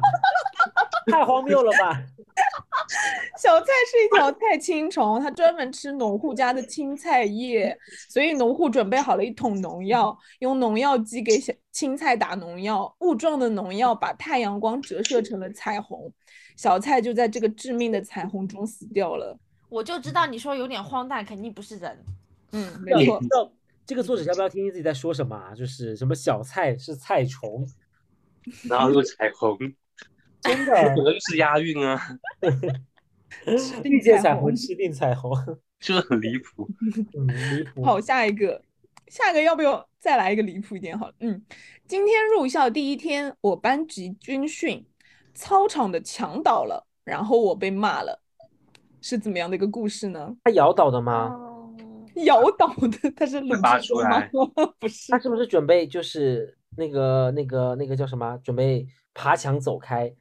[SPEAKER 1] 太荒谬了吧！
[SPEAKER 3] 小菜是一条菜青虫，它专门吃农户家的青菜叶，所以农户准备好了一桶农药，用农药机给小青菜打农药，雾状的农药把太阳光折射成了彩虹，小菜就在这个致命的彩虹中死掉了。
[SPEAKER 4] 我就知道你说有点荒诞，肯定不是人。
[SPEAKER 3] 嗯，
[SPEAKER 1] 要
[SPEAKER 3] 没错，
[SPEAKER 1] 这个作者要不要听听自己在说什么啊？就是什么小菜是菜虫，
[SPEAKER 5] 然后又彩虹，
[SPEAKER 1] 真的
[SPEAKER 5] 可
[SPEAKER 1] 的
[SPEAKER 5] 能就是押韵啊，
[SPEAKER 1] 遇见彩
[SPEAKER 3] 彩虹
[SPEAKER 1] 虹，吃定彩虹，
[SPEAKER 5] 就是很离谱。
[SPEAKER 1] 嗯，离谱。
[SPEAKER 3] 好，下一个，下一个要不要再来一个离谱一点？好了，嗯，今天入校第一天，我班级军训，操场的墙倒了，然后我被骂了，是怎么样的一个故事呢？
[SPEAKER 1] 他摇倒的吗？
[SPEAKER 4] 哦，
[SPEAKER 3] 摇倒的，他是鲁
[SPEAKER 5] 拔
[SPEAKER 3] 智深吗
[SPEAKER 5] 出来？
[SPEAKER 3] 不是
[SPEAKER 1] 他，是不是准备就是那个那个那个叫什么？准备爬墙走开？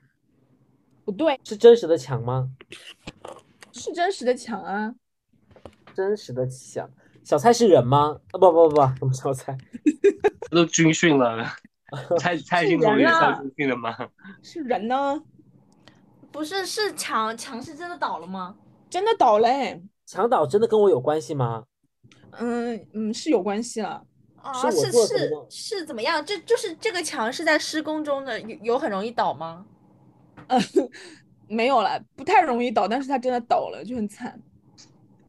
[SPEAKER 3] 不对，
[SPEAKER 1] 是真实的墙吗？
[SPEAKER 3] 是真实的墙啊。
[SPEAKER 1] 真实的墙。小蔡是人吗？啊不不不不，什么小蔡？
[SPEAKER 5] 都军训了，蔡蔡青虫也
[SPEAKER 3] 人啊
[SPEAKER 5] 上军训了吗？
[SPEAKER 3] 是人呢，
[SPEAKER 4] 不是，是墙墙是真的倒了吗？
[SPEAKER 3] 真的倒嘞。
[SPEAKER 1] 墙倒真的跟我有关系吗？
[SPEAKER 3] 嗯嗯，是有关系了。
[SPEAKER 4] 啊，
[SPEAKER 1] 是
[SPEAKER 4] 是是怎么样？这就是这个墙是在施工中的，有有很容易倒吗？
[SPEAKER 3] 嗯，没有了，不太容易倒，但是他真的倒了，就很惨。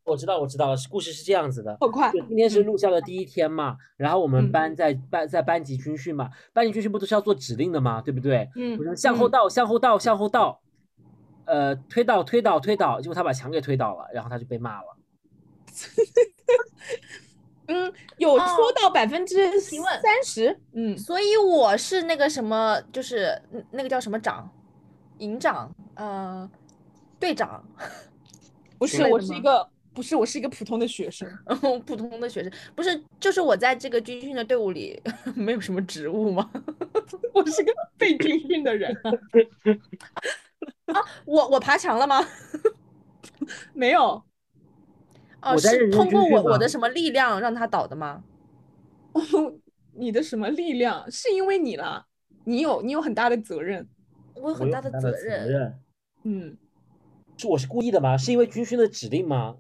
[SPEAKER 1] 我知道，我知道了，故事是这样子的。
[SPEAKER 3] 好快，
[SPEAKER 1] 今天是
[SPEAKER 3] 嗯
[SPEAKER 1] 入校的第一天嘛，然后我们
[SPEAKER 3] 嗯
[SPEAKER 1] 班在班在班级军训嘛，班级军训不都是要做指令的嘛，对不对？
[SPEAKER 3] 嗯
[SPEAKER 1] 我说向后
[SPEAKER 3] 嗯
[SPEAKER 1] 倒，向后倒，向后倒，呃，推倒，推倒，推倒，结果他把墙给推倒了，然后他就被骂了。
[SPEAKER 3] 嗯，有
[SPEAKER 4] 哦
[SPEAKER 3] 说到百分之三十，嗯，
[SPEAKER 4] 所以我是那个什么，就是嗯那个叫什么长，营长，呃，队长，
[SPEAKER 3] 不是，我是一个，不是，我是一个普通的学生。
[SPEAKER 4] 普通的学生，不是，就是我在这个军训的队伍里 没有什么职务吗？
[SPEAKER 3] 我是个被军训的人啊，
[SPEAKER 4] 我我爬墙了吗？
[SPEAKER 3] 没有，
[SPEAKER 4] 哦，是通过我我的什么力量让他倒的吗？
[SPEAKER 3] 你的什么力量？是因为你了，你有你有很大的责任，
[SPEAKER 4] 我有很大
[SPEAKER 1] 的
[SPEAKER 4] 责任。
[SPEAKER 1] 任。
[SPEAKER 3] 嗯，
[SPEAKER 1] 是我是故意的吗？是因为军训的指令吗？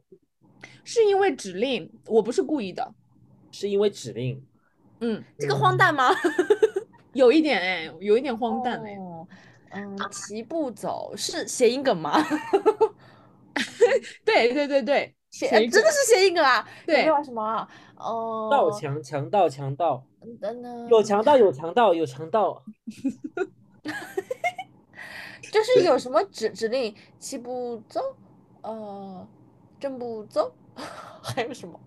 [SPEAKER 3] 是因为指令，我不是故意的，
[SPEAKER 1] 是因为指令？
[SPEAKER 3] 嗯，
[SPEAKER 4] 这个荒诞吗？
[SPEAKER 3] 有一点哎，有一点荒诞哎，
[SPEAKER 4] 哦嗯，齐步走是谐音梗吗？
[SPEAKER 3] 对对对对，
[SPEAKER 4] 谐真的是谐音梗啊？
[SPEAKER 3] 对
[SPEAKER 4] 没有什么啊？哦，
[SPEAKER 1] 盗强，强盗，强盗，
[SPEAKER 4] 等等，
[SPEAKER 1] 有强盗，有强盗，有强盗。
[SPEAKER 4] 就是有什么指指令，齐步走，呃，正步走，还有什么？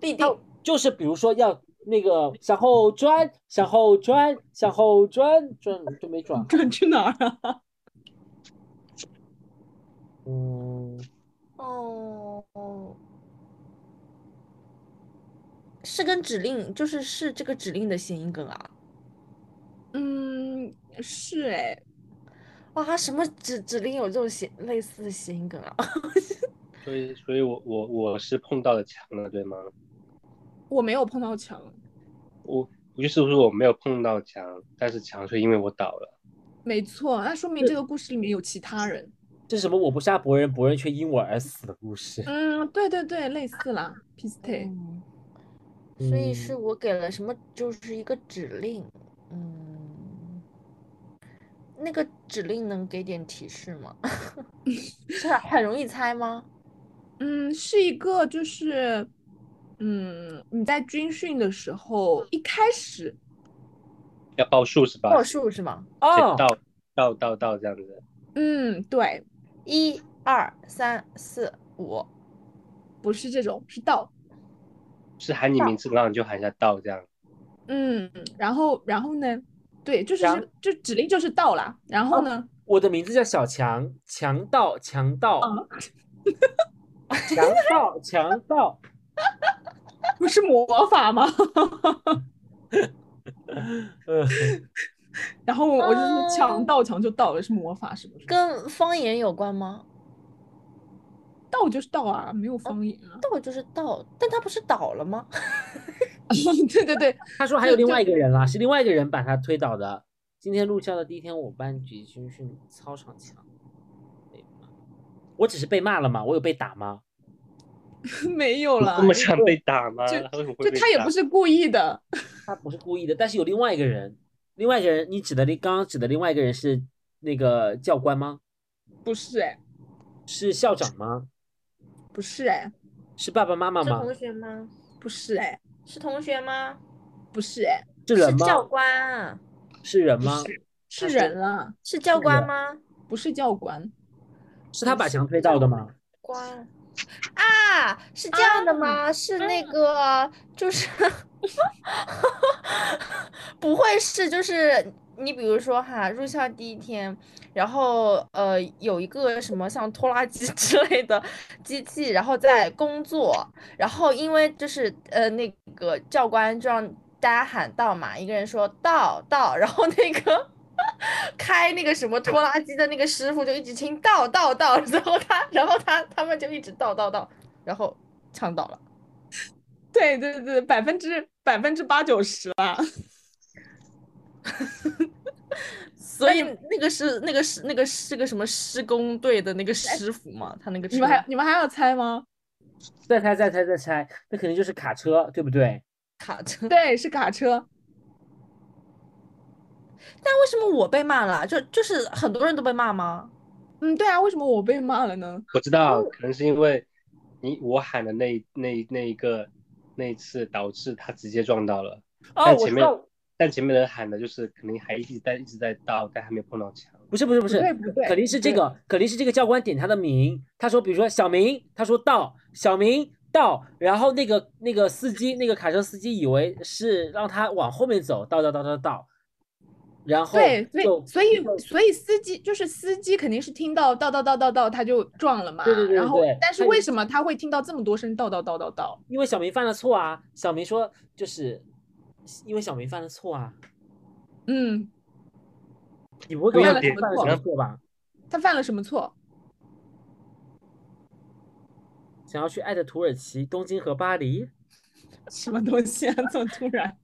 [SPEAKER 4] 立定
[SPEAKER 1] 就是比如说要那个向后转，向后转，向后转，转就没转。
[SPEAKER 3] 转去哪儿啊？
[SPEAKER 1] 嗯，
[SPEAKER 4] 哦，是跟指令，就是是这个指令的谐音梗啊。
[SPEAKER 3] 嗯，是哎，
[SPEAKER 4] 哇，什么指指令有这种谐类似的谐音梗啊？
[SPEAKER 5] 所以，所以我我我是碰到了墙了，对吗？
[SPEAKER 3] 我没有碰到墙。
[SPEAKER 5] 我我就是说我没有碰到墙，但是墙却因为我倒了。
[SPEAKER 3] 没错，那说明这个故事里面有其他人。
[SPEAKER 1] 这是什么？我不杀伯仁，伯仁却因我而死的故事。
[SPEAKER 3] 嗯，对对对，类似啦 p i s t e
[SPEAKER 4] 嗯，所以是我给了什么，就是一个指令。嗯，那个指令能给点提示吗？是很容易猜吗？
[SPEAKER 3] 嗯，是一个就是，嗯，你在军训的时候一开始，
[SPEAKER 5] 要报数是吧？
[SPEAKER 4] 报数是吗？
[SPEAKER 1] 哦，
[SPEAKER 5] 倒倒倒倒这样子。
[SPEAKER 3] 嗯，对，
[SPEAKER 4] 一二三四五，
[SPEAKER 3] 不是这种，是倒。
[SPEAKER 5] 是喊你名字，然后你就喊一下倒这样。
[SPEAKER 3] 嗯，然后然后呢？对，就是就指令就是到啦。然后呢？
[SPEAKER 1] 我的名字叫小强，强盗，强盗，
[SPEAKER 3] 啊，
[SPEAKER 1] 强盗，强盗。
[SPEAKER 3] 不是魔法吗？
[SPEAKER 1] 呃，
[SPEAKER 3] 然后我我就是强盗，强就到了，是魔法是不是？
[SPEAKER 4] 跟方言有关吗？
[SPEAKER 3] 道就是道啊，没有方言啊。
[SPEAKER 4] 倒就是道，但他不是倒了吗？
[SPEAKER 3] 对 对对，
[SPEAKER 1] 他说还有另外一个人啦，是另外一个人把他推倒的。今天入校的第一天，我班举军训操场墙被骂，我只是被骂了吗？我有被打吗？
[SPEAKER 3] 没有啦
[SPEAKER 5] 这。么想被打吗？
[SPEAKER 3] 就就他也不是故意的，
[SPEAKER 1] 他不是故意的，但是有另外一个人，另外一个人，你指的另刚刚指的另外一个人是那个教官吗？
[SPEAKER 3] 不是哎，
[SPEAKER 1] 是校长吗？
[SPEAKER 3] 不是哎，
[SPEAKER 1] 是爸爸妈妈吗？
[SPEAKER 4] 是同学吗？
[SPEAKER 3] 不是哎，
[SPEAKER 4] 是同学吗？
[SPEAKER 3] 不是哎，
[SPEAKER 1] 是人
[SPEAKER 4] 教
[SPEAKER 1] 吗？
[SPEAKER 4] 官，
[SPEAKER 1] 是人吗？
[SPEAKER 3] 是是人啊，
[SPEAKER 4] 是教官吗？
[SPEAKER 3] 不是教官。
[SPEAKER 1] 是他把墙推倒的吗？
[SPEAKER 4] 官啊，是这样的吗？是那个，就是 不会是就是你比如说哈，入校第一天，然后呃有一个什么像拖拉机 之类的机器，然后在工作，然后因为就是呃那个教官就让大家喊到嘛，一个人说到到，然后那个。开那个什么拖拉机的那个师傅就一直听倒倒倒，然后他，然后他他们就一直倒倒倒，然后呛倒了。
[SPEAKER 3] 对对对，百分之百分之八九十啦。
[SPEAKER 4] 所以那个是那个是那个是个什么施工队的那个师傅嘛，他那个
[SPEAKER 3] 你们还你们还要猜吗？
[SPEAKER 1] 再猜再猜再猜，那肯定就是卡车，对不对？
[SPEAKER 4] 卡车。
[SPEAKER 3] 对，是卡车。
[SPEAKER 4] 但为什么我被骂了？就就是很多人都被骂吗？
[SPEAKER 3] 嗯，对啊，为什么我被骂了呢？
[SPEAKER 5] 我知道，可能是因为你我喊的那那那一个那一次导致他直接撞到了，
[SPEAKER 1] 哦，
[SPEAKER 5] 前面
[SPEAKER 1] 我知道，
[SPEAKER 5] 但前面的人喊的就是肯定还一直在一直在倒，但还没有碰到墙。
[SPEAKER 1] 不是不是不是，
[SPEAKER 3] 对不对
[SPEAKER 1] 肯定是这个，肯定是这个教官点他的名，他说，比如说小明，他说到，小明到，然后那个那个司机，那个卡车司机以为是让他往后面走，到到到到到，然后
[SPEAKER 3] 对，所以所以所以司机就是司机肯定是听到到到到到到他就撞了嘛。
[SPEAKER 1] 对对对
[SPEAKER 3] 然后但是为什么他会听到这么多声到到到到到？
[SPEAKER 1] 因为小明犯了错啊，小明说就是因为小明犯了错啊，
[SPEAKER 3] 嗯，
[SPEAKER 1] 你不会
[SPEAKER 3] 犯了什么错
[SPEAKER 1] 吧？
[SPEAKER 3] 他犯了什么错？
[SPEAKER 1] 想要去爱的土耳其、东京和巴黎，
[SPEAKER 3] 什么东西啊？这么突然？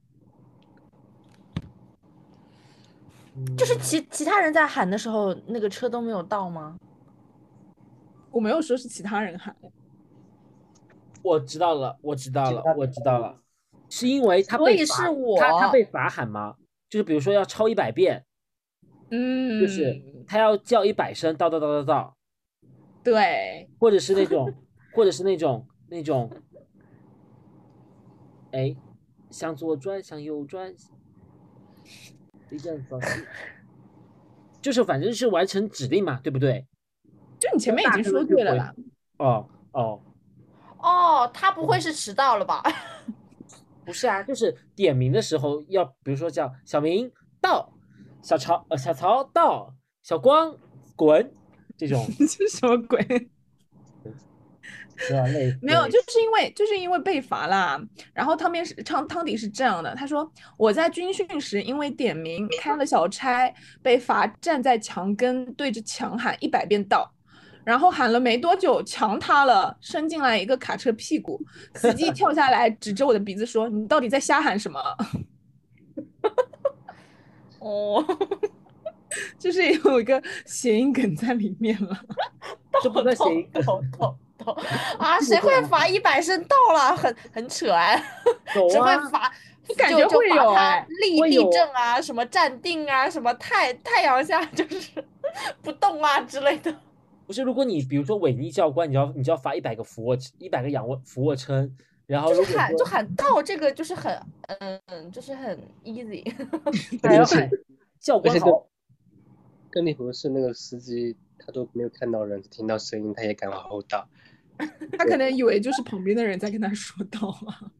[SPEAKER 4] 就是
[SPEAKER 1] 嗯
[SPEAKER 4] 其其他人在喊的时候，那个车都没有到吗？
[SPEAKER 3] 我没有说是其他人喊，
[SPEAKER 1] 我知道了，我知道了，我知道了，是因为他被罚
[SPEAKER 4] 是我
[SPEAKER 1] 他他被罚喊吗？就是比如说要抄一百遍，
[SPEAKER 3] 嗯，
[SPEAKER 1] 就是他要叫一百声叨叨叨叨叨，
[SPEAKER 3] 对，
[SPEAKER 1] 或者是那种，或者是那种那种，哎，向左转，向右转，一阵走，就是反正是完成指令嘛，对不对？
[SPEAKER 3] 就你前面已经说对了啦。
[SPEAKER 1] 哦哦，
[SPEAKER 4] 哦，他不会是迟到了吧？
[SPEAKER 1] 不是啊，就是点名的时候要，比如说叫小明到，小曹呃小曹到，小光滚这种，
[SPEAKER 3] 这什么鬼？没有，就是因为就是因为被罚啦。然后汤面是汤汤底是这样的，他说我在军训时因为点名开了小差，被罚站在墙根对着墙喊一百遍到，然后喊了没多久墙塌了，伸进来一个卡车屁股，司机跳下来指着我的鼻子说：“你到底在瞎喊什么？”
[SPEAKER 4] 哦，
[SPEAKER 3] 就是有一个谐音梗在里面了。
[SPEAKER 1] 这不算谐音梗，
[SPEAKER 4] 到到到啊！谁会罚一百声到了？很很扯哎，
[SPEAKER 1] 有
[SPEAKER 4] 只会
[SPEAKER 1] 啊，
[SPEAKER 4] 罚，
[SPEAKER 3] 我感觉会有
[SPEAKER 4] 立立正啊，什么站定啊，什么太太阳下就是 不动啊之类的。
[SPEAKER 1] 不是，如果你比如说违逆教官，你要你就要罚一百个俯卧一百个仰卧俯卧撑，然后
[SPEAKER 4] 就是喊就喊到这个就是很嗯，就是很 easy。
[SPEAKER 1] 还要喊教官好，
[SPEAKER 5] 更离谱的是，那个司机他都没有看到人，听到声音他也敢往后倒。
[SPEAKER 3] 他可能以为就是旁边的人在跟他说道啊。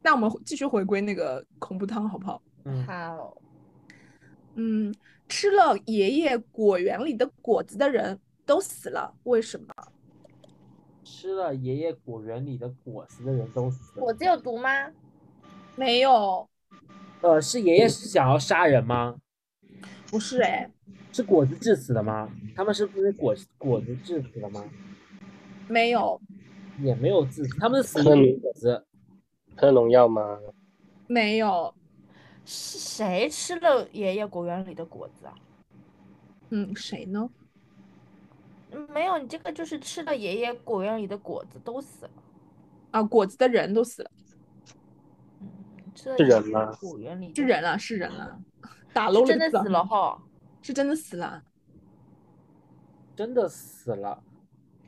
[SPEAKER 3] 那我们继续回归那个恐怖汤好不好？
[SPEAKER 1] 嗯，
[SPEAKER 4] 好，
[SPEAKER 3] 嗯，吃了爷爷果园里的果子的人都死了，为什么？
[SPEAKER 1] 吃了爷爷果园里的果子的人都死了。
[SPEAKER 4] 果子有毒吗？
[SPEAKER 3] 没有，
[SPEAKER 1] 呃，是爷爷想要杀人吗？
[SPEAKER 3] 不是哎，
[SPEAKER 1] 是果子致死的吗？他们是不是果果子致死的吗？
[SPEAKER 3] 没有，
[SPEAKER 1] 也没有致死，他们死
[SPEAKER 5] 可能
[SPEAKER 1] 于果子。
[SPEAKER 5] 喝农药吗？
[SPEAKER 3] 没有，
[SPEAKER 4] 是谁吃了爷爷果园里的果子啊？
[SPEAKER 3] 嗯，谁呢？
[SPEAKER 4] 嗯没有，你这个就是吃了爷爷果园里的果子都死了。
[SPEAKER 3] 啊，果子的人都死了，
[SPEAKER 4] 吃了
[SPEAKER 5] 是
[SPEAKER 4] 爷爷
[SPEAKER 5] 人吗
[SPEAKER 4] 果园里的
[SPEAKER 3] 是人了，是人了，打漏了个字啊
[SPEAKER 4] 真的死了哈。
[SPEAKER 3] 是真的死了。
[SPEAKER 1] 真的死了。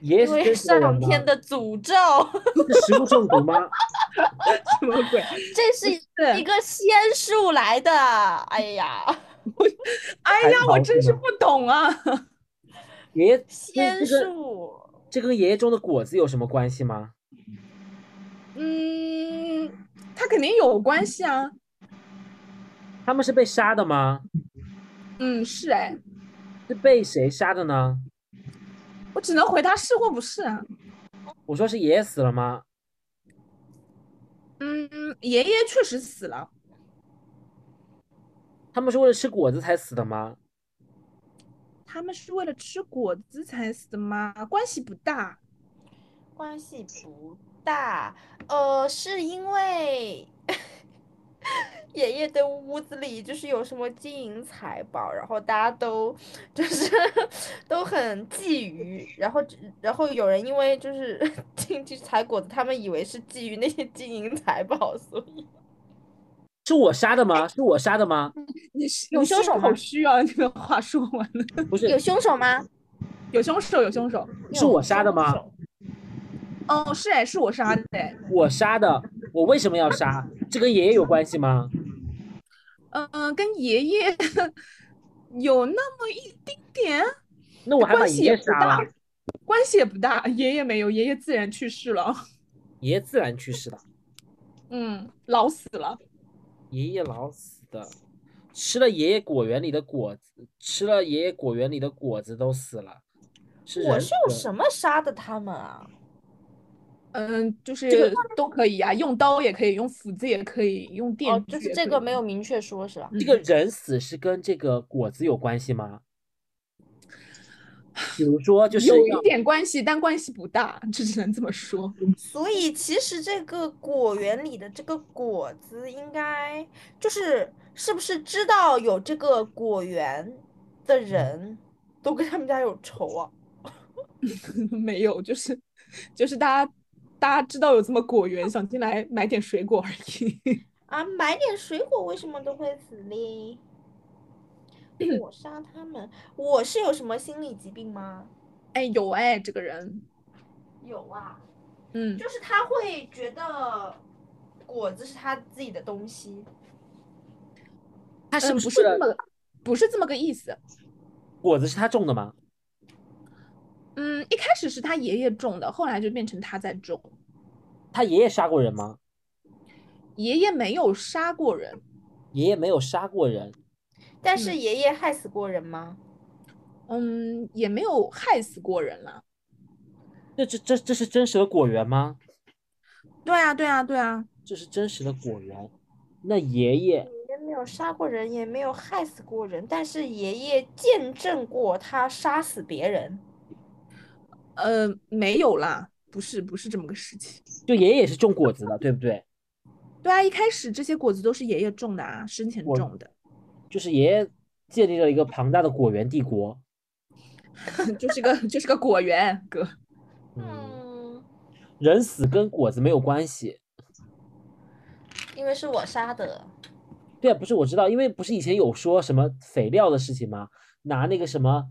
[SPEAKER 1] 爷爷？
[SPEAKER 4] 上天的诅咒，
[SPEAKER 1] 是食物中毒吗？
[SPEAKER 3] 什么鬼？
[SPEAKER 4] 这是
[SPEAKER 3] 是
[SPEAKER 4] 一个仙术来的。哎呀，
[SPEAKER 3] 哎呀，我真是不懂啊！
[SPEAKER 1] 爷爷
[SPEAKER 4] 仙
[SPEAKER 1] 这个
[SPEAKER 4] 术，
[SPEAKER 1] 这跟爷爷种的果子有什么关系吗？
[SPEAKER 3] 嗯，他肯定有关系啊。
[SPEAKER 1] 他们是被杀的吗？
[SPEAKER 3] 嗯，是哎，
[SPEAKER 1] 是被谁杀的呢？
[SPEAKER 3] 我只能回答是或不是啊。
[SPEAKER 1] 我说是爷爷死了吗？
[SPEAKER 3] 嗯，爷爷确实死了。
[SPEAKER 1] 他们是为了吃果子才死的吗？
[SPEAKER 3] 他们是为了吃果子才死的吗？关系不大。
[SPEAKER 4] 关系不大。呃，是因为 爷爷的屋子里就是有什么金银财宝，然后大家都就是 都很觊觎，然后然后有人因为就是 进去采果子，他们以为是觊觎那些金银财宝，所以
[SPEAKER 1] 是我杀的吗？是我杀的吗？
[SPEAKER 3] 你是
[SPEAKER 4] 有凶手吗
[SPEAKER 3] 口虚啊！这个话说完了，
[SPEAKER 1] 不是，
[SPEAKER 4] 有凶手吗？
[SPEAKER 3] 有凶手，有凶手。
[SPEAKER 1] 是我杀的吗？
[SPEAKER 3] 哦，是哎，是我杀的哎。
[SPEAKER 1] 我杀的，我为什么要杀？这跟爷爷有关系吗？
[SPEAKER 3] 嗯、跟爷爷有那么一丁点
[SPEAKER 1] 那我还把
[SPEAKER 3] 关系
[SPEAKER 1] 爷
[SPEAKER 3] 也不大
[SPEAKER 1] 爷杀了，，
[SPEAKER 3] 关系也不大。爷爷没有，爷爷自然去世了。
[SPEAKER 1] 爷爷自然去世了，
[SPEAKER 3] 嗯，老死了。
[SPEAKER 1] 爷爷老死的，吃了爷爷果园里的果子，吃了爷爷果园里的果子都死了，是
[SPEAKER 4] 我是用什么杀的他们啊？
[SPEAKER 3] 嗯，就是
[SPEAKER 1] 这个
[SPEAKER 3] 都可以啊，用刀也可以，用斧子也可以，用电
[SPEAKER 4] 哦，就是这个没有明确说是吧？
[SPEAKER 1] 这个人死是跟这个果子有关系吗？比如说，就是
[SPEAKER 3] 有一点关系，但关系不大，这只能这么说。
[SPEAKER 4] 所以其实这个果园里的这个果子，应该就是是不是知道有这个果园的人都跟他们家有仇啊？
[SPEAKER 3] 没有，就是就是大家大家知道有这么果园，想进来买点水果而已。
[SPEAKER 4] 啊，买点水果为什么都会死嘞？我杀他们，我是有什么心理疾病吗？
[SPEAKER 3] 哎，有哎，这个人，
[SPEAKER 4] 有啊，
[SPEAKER 3] 嗯，
[SPEAKER 4] 就是他会觉得果子是他自己的东西。
[SPEAKER 3] 嗯，
[SPEAKER 1] 他是不
[SPEAKER 3] 不是这么个，不是这么个意思。
[SPEAKER 1] 果子是他种的吗？
[SPEAKER 3] 嗯，一开始是他爷爷种的，后来就变成他在种。
[SPEAKER 1] 他爷爷杀过人吗？
[SPEAKER 3] 爷爷没有杀过人，
[SPEAKER 1] 爷爷没有杀过人，
[SPEAKER 4] 但是
[SPEAKER 3] 嗯
[SPEAKER 4] 爷爷害死过人吗？
[SPEAKER 3] 嗯，也没有害死过人了。
[SPEAKER 1] 那这这这是真实的果园吗？
[SPEAKER 3] 对啊，对啊，对啊。
[SPEAKER 1] 这是真实的果园。那爷爷
[SPEAKER 4] 爷爷没有杀过人，也没有害死过人，但是爷爷见证过他杀死别人。
[SPEAKER 3] 呃，没有啦，不是，不是这么个事情。
[SPEAKER 1] 就爷爷也是种果子的，对不对？
[SPEAKER 3] 对啊，一开始这些果子都是爷爷种的啊，生前种的，
[SPEAKER 1] 就是爷爷建立了一个庞大的果园帝国。
[SPEAKER 3] 就是个 就是个果园哥。
[SPEAKER 1] 嗯，
[SPEAKER 4] 嗯，
[SPEAKER 1] 人死跟果子没有关系。
[SPEAKER 4] 因为是我杀的。
[SPEAKER 1] 对啊，不是我知道，因为不是以前有说什么肥料的事情吗？拿那个什么，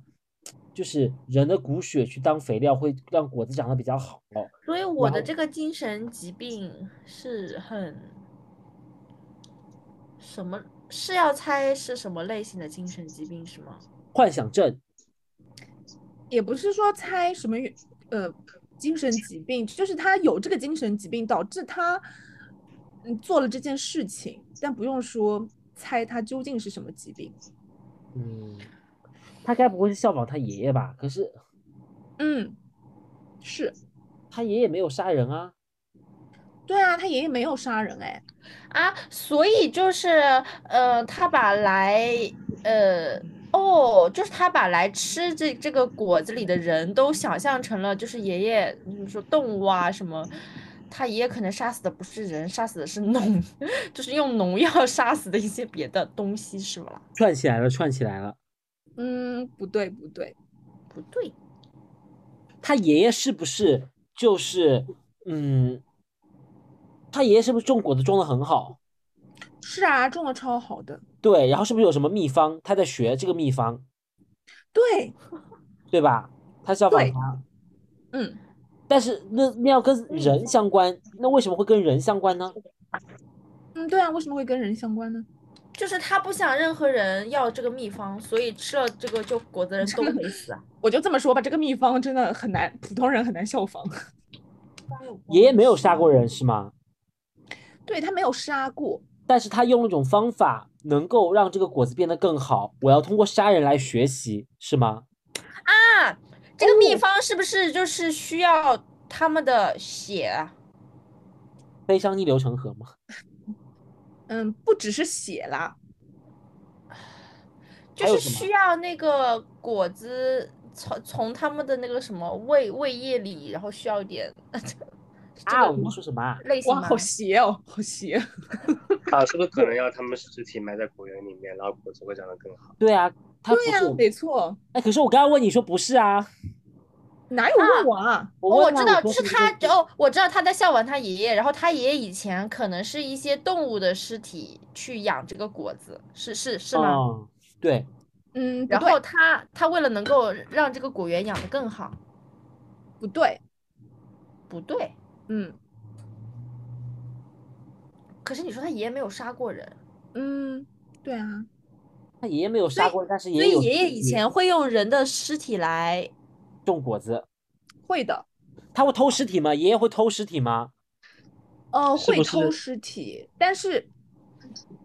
[SPEAKER 1] 就是人的骨血去当肥料，会让果子长得比较好。
[SPEAKER 4] 所以我的这个精神疾病是很什么？是要猜是什么类型的精神疾病是吗？
[SPEAKER 1] 幻想症，
[SPEAKER 3] 也不是说猜什么呃精神疾病，就是他有这个精神疾病，导致他嗯做了这件事情，但不用说猜他究竟是什么疾病。
[SPEAKER 1] 嗯，他该不会是效仿他爷爷吧？可是
[SPEAKER 3] 嗯，是
[SPEAKER 1] 他爷爷没有杀人啊。
[SPEAKER 3] 对啊，他爷爷没有杀人哎，
[SPEAKER 4] 啊，所以就是呃，他把来呃哦，就是他把来吃这这个果子里的人都想象成了就是爷爷，你说动物啊什么。他爷爷可能杀死的不是人，杀死的是农，就是用农药 杀死的一些别的东西，是吧？
[SPEAKER 1] 串起来了，串起来了。
[SPEAKER 3] 嗯，不对不对，
[SPEAKER 4] 不对，
[SPEAKER 1] 他爷爷是不是就是嗯？他爷爷是不是种果子种的很好？
[SPEAKER 3] 是啊，种的超好的，
[SPEAKER 1] 对，然后是不是有什么秘方？他在学这个秘方，
[SPEAKER 3] 对，
[SPEAKER 1] 对吧？他效仿他，
[SPEAKER 3] 嗯，
[SPEAKER 1] 但是那那要跟人相关，那为什么会跟人相关呢？
[SPEAKER 3] 嗯，对啊，为什么会跟人相关呢？
[SPEAKER 4] 就是他不想任何人要这个秘方，所以吃了这个就果子的人都会死啊。
[SPEAKER 3] 我就这么说吧，这个秘方真的很难，普通人很难效仿。
[SPEAKER 1] 爷爷没有杀过人是吗？
[SPEAKER 3] 对他没有杀过，
[SPEAKER 1] 但是他用了一种方法，能够让这个果子变得更好。我要通过杀人来学习，是吗？
[SPEAKER 4] 啊，这个秘方是不是就是需要他们的血啊？
[SPEAKER 1] 悲伤逆流成河吗？
[SPEAKER 3] 嗯，不只是血啦，
[SPEAKER 4] 就是需要那个果子从从他们的那个什么胃胃液里，然后需要一点这
[SPEAKER 1] 啊，
[SPEAKER 4] 个
[SPEAKER 1] 你说什么啊？
[SPEAKER 3] 哇，
[SPEAKER 4] 类型吗
[SPEAKER 3] 好邪哦，好邪。
[SPEAKER 5] 啊，是不是可能要他们尸体埋在果园里面，然后果子会长得更好？
[SPEAKER 1] 对啊，他不
[SPEAKER 3] 对呀、
[SPEAKER 1] 是。
[SPEAKER 3] 没错，
[SPEAKER 1] 哎，可是我刚刚问你说不是啊，
[SPEAKER 3] 哪有问我啊？
[SPEAKER 1] 我
[SPEAKER 4] 知道，是他哦，我知道他在效仿他爷爷，然后他爷爷以前可能是一些动物的尸体去养这个果子，是是是吗？
[SPEAKER 1] 嗯，对，
[SPEAKER 3] 嗯，
[SPEAKER 4] 然后他他为了能够让这个果园养得更好，
[SPEAKER 3] 不对，
[SPEAKER 4] 不对，
[SPEAKER 3] 嗯
[SPEAKER 4] 可是你说他爷爷没有杀过人，
[SPEAKER 3] 嗯，对啊，
[SPEAKER 1] 他爷爷没有杀过人，但是
[SPEAKER 4] 爷
[SPEAKER 1] 爷有
[SPEAKER 4] 以爷爷以前会用人的尸体来，
[SPEAKER 1] 种果子，
[SPEAKER 3] 会的，
[SPEAKER 1] 他会偷尸体吗？爷爷会偷尸体吗？
[SPEAKER 3] 呃，会偷尸体，但是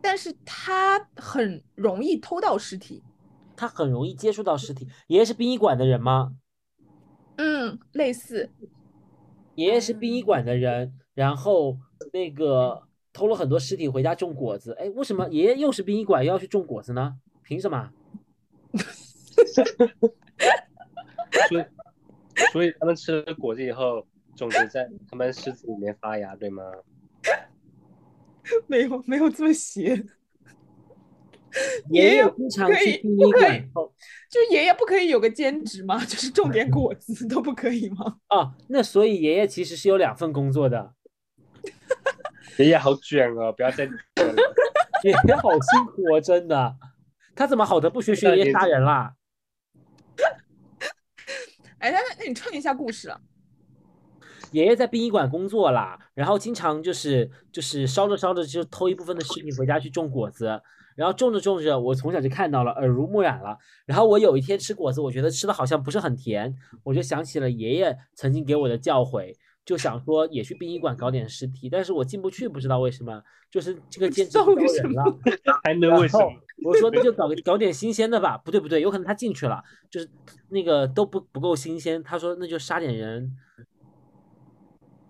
[SPEAKER 3] 但是他很容易偷到尸体，
[SPEAKER 1] 他很容易接触到尸体。爷爷是殡仪馆的人吗？
[SPEAKER 3] 嗯，类似，
[SPEAKER 1] 爷爷是殡仪馆的人，然后那个偷了很多尸体回家种果子。哎，为什么爷爷又是殡仪馆又要去种果子呢？凭什么？
[SPEAKER 5] 所以，所以他们吃了果子以后，种子在他们尸体里面发芽，对吗？
[SPEAKER 3] 没有没有这么邪，
[SPEAKER 1] 爷爷经常
[SPEAKER 3] 可以
[SPEAKER 1] 去殡仪
[SPEAKER 3] 不可以
[SPEAKER 1] 馆偷
[SPEAKER 3] 就爷爷不可以有个兼职吗？就是种点果子 都不可以吗？
[SPEAKER 1] 啊，那所以爷爷其实是有两份工作的。
[SPEAKER 5] 爷爷好卷哦，不要再。
[SPEAKER 1] 爷爷好辛苦哦，真的。他怎么好的不学学爷爷杀人啦？
[SPEAKER 3] 哎，那那那你串一下故事啊？
[SPEAKER 1] 爷爷在殡仪馆工作啦，然后经常就是就是烧着烧着就偷一部分的尸体回家去种果子，然后种着种着，我从小就看到了，耳濡目染了。然后我有一天吃果子，我觉得吃的好像不是很甜，我就想起了爷爷曾经给我的教诲，就想说也去殡仪馆搞点尸体，但是我进不去，不知道为什么，就是这个兼职不招人了。
[SPEAKER 6] 还能为什么？
[SPEAKER 1] 我说那就搞个搞点新鲜的吧，不对不对，有可能他进去了，就是那个都不不够新鲜。他说那就杀点人，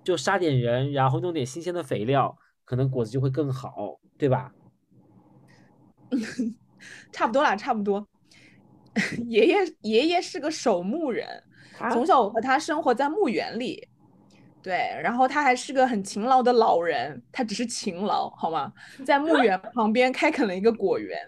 [SPEAKER 1] 就杀点人，然后弄点新鲜的肥料，可能果子就会更好，对吧？
[SPEAKER 3] 差不多啦，差不多。爷爷爷爷是个守墓人，从小我和他生活在墓园里。对，然后他还是个很勤劳的老人，他只是勤劳，好吗？在墓园 旁边开垦了一个果园，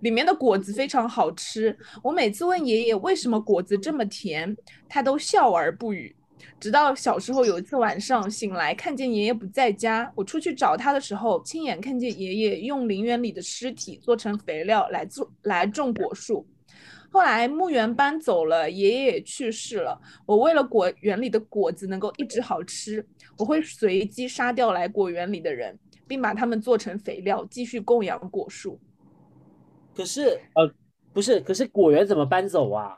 [SPEAKER 3] 里面的果子非常好吃。我每次问爷爷为什么果子这么甜，他都笑而不语。直到小时候有一次晚上醒来，看见爷爷不在家，我出去找他的时候，亲眼看见爷爷用陵园里的尸体做成肥料来做来种果树。后来墓园搬走了，爷爷也去世了。我为了果园里的果子能够一直好吃，我会随机杀掉来果园里的人，并把他们做成肥料，继续供养果树。
[SPEAKER 1] 可是呃，不是，可是果园怎么搬走啊？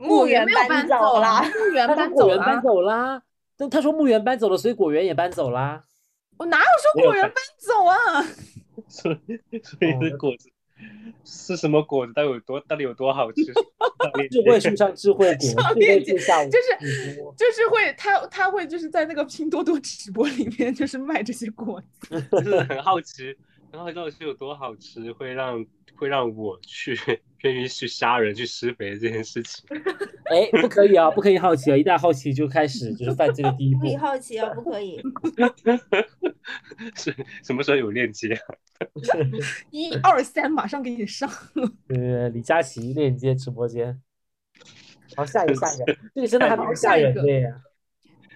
[SPEAKER 4] 墓园
[SPEAKER 3] 没有 搬
[SPEAKER 4] 走
[SPEAKER 3] 了，
[SPEAKER 4] 啦，
[SPEAKER 3] 墓园搬走了
[SPEAKER 1] 果园搬。走啦，但他说墓园搬走了，所以果园也搬走啦。
[SPEAKER 3] 我哪有说果园搬走啊？
[SPEAKER 6] 所以所以这果子是什么果子？到底有多到底有多好吃？
[SPEAKER 1] 智慧树上智慧果，
[SPEAKER 3] 上
[SPEAKER 1] 智慧
[SPEAKER 3] 链接
[SPEAKER 1] 树下
[SPEAKER 3] 就是就是会他他会就是在那个拼多多直播里面就是卖这些果子。
[SPEAKER 6] 就是很好奇，然后到底是有多好吃，会让会让我去愿意去杀人去施肥这件事情。
[SPEAKER 1] 哎，不可以啊，不可以好奇啊！一旦好奇就开始就是犯罪的第一步
[SPEAKER 4] 不可以。好奇啊，不可以。
[SPEAKER 6] 是什么时候有链接啊？
[SPEAKER 3] 一二三，马上给你上。
[SPEAKER 1] 呃，李佳琦链接直播间。好，下一个，下一个，这个真的还蛮吓
[SPEAKER 3] 下一个
[SPEAKER 1] 人的呀，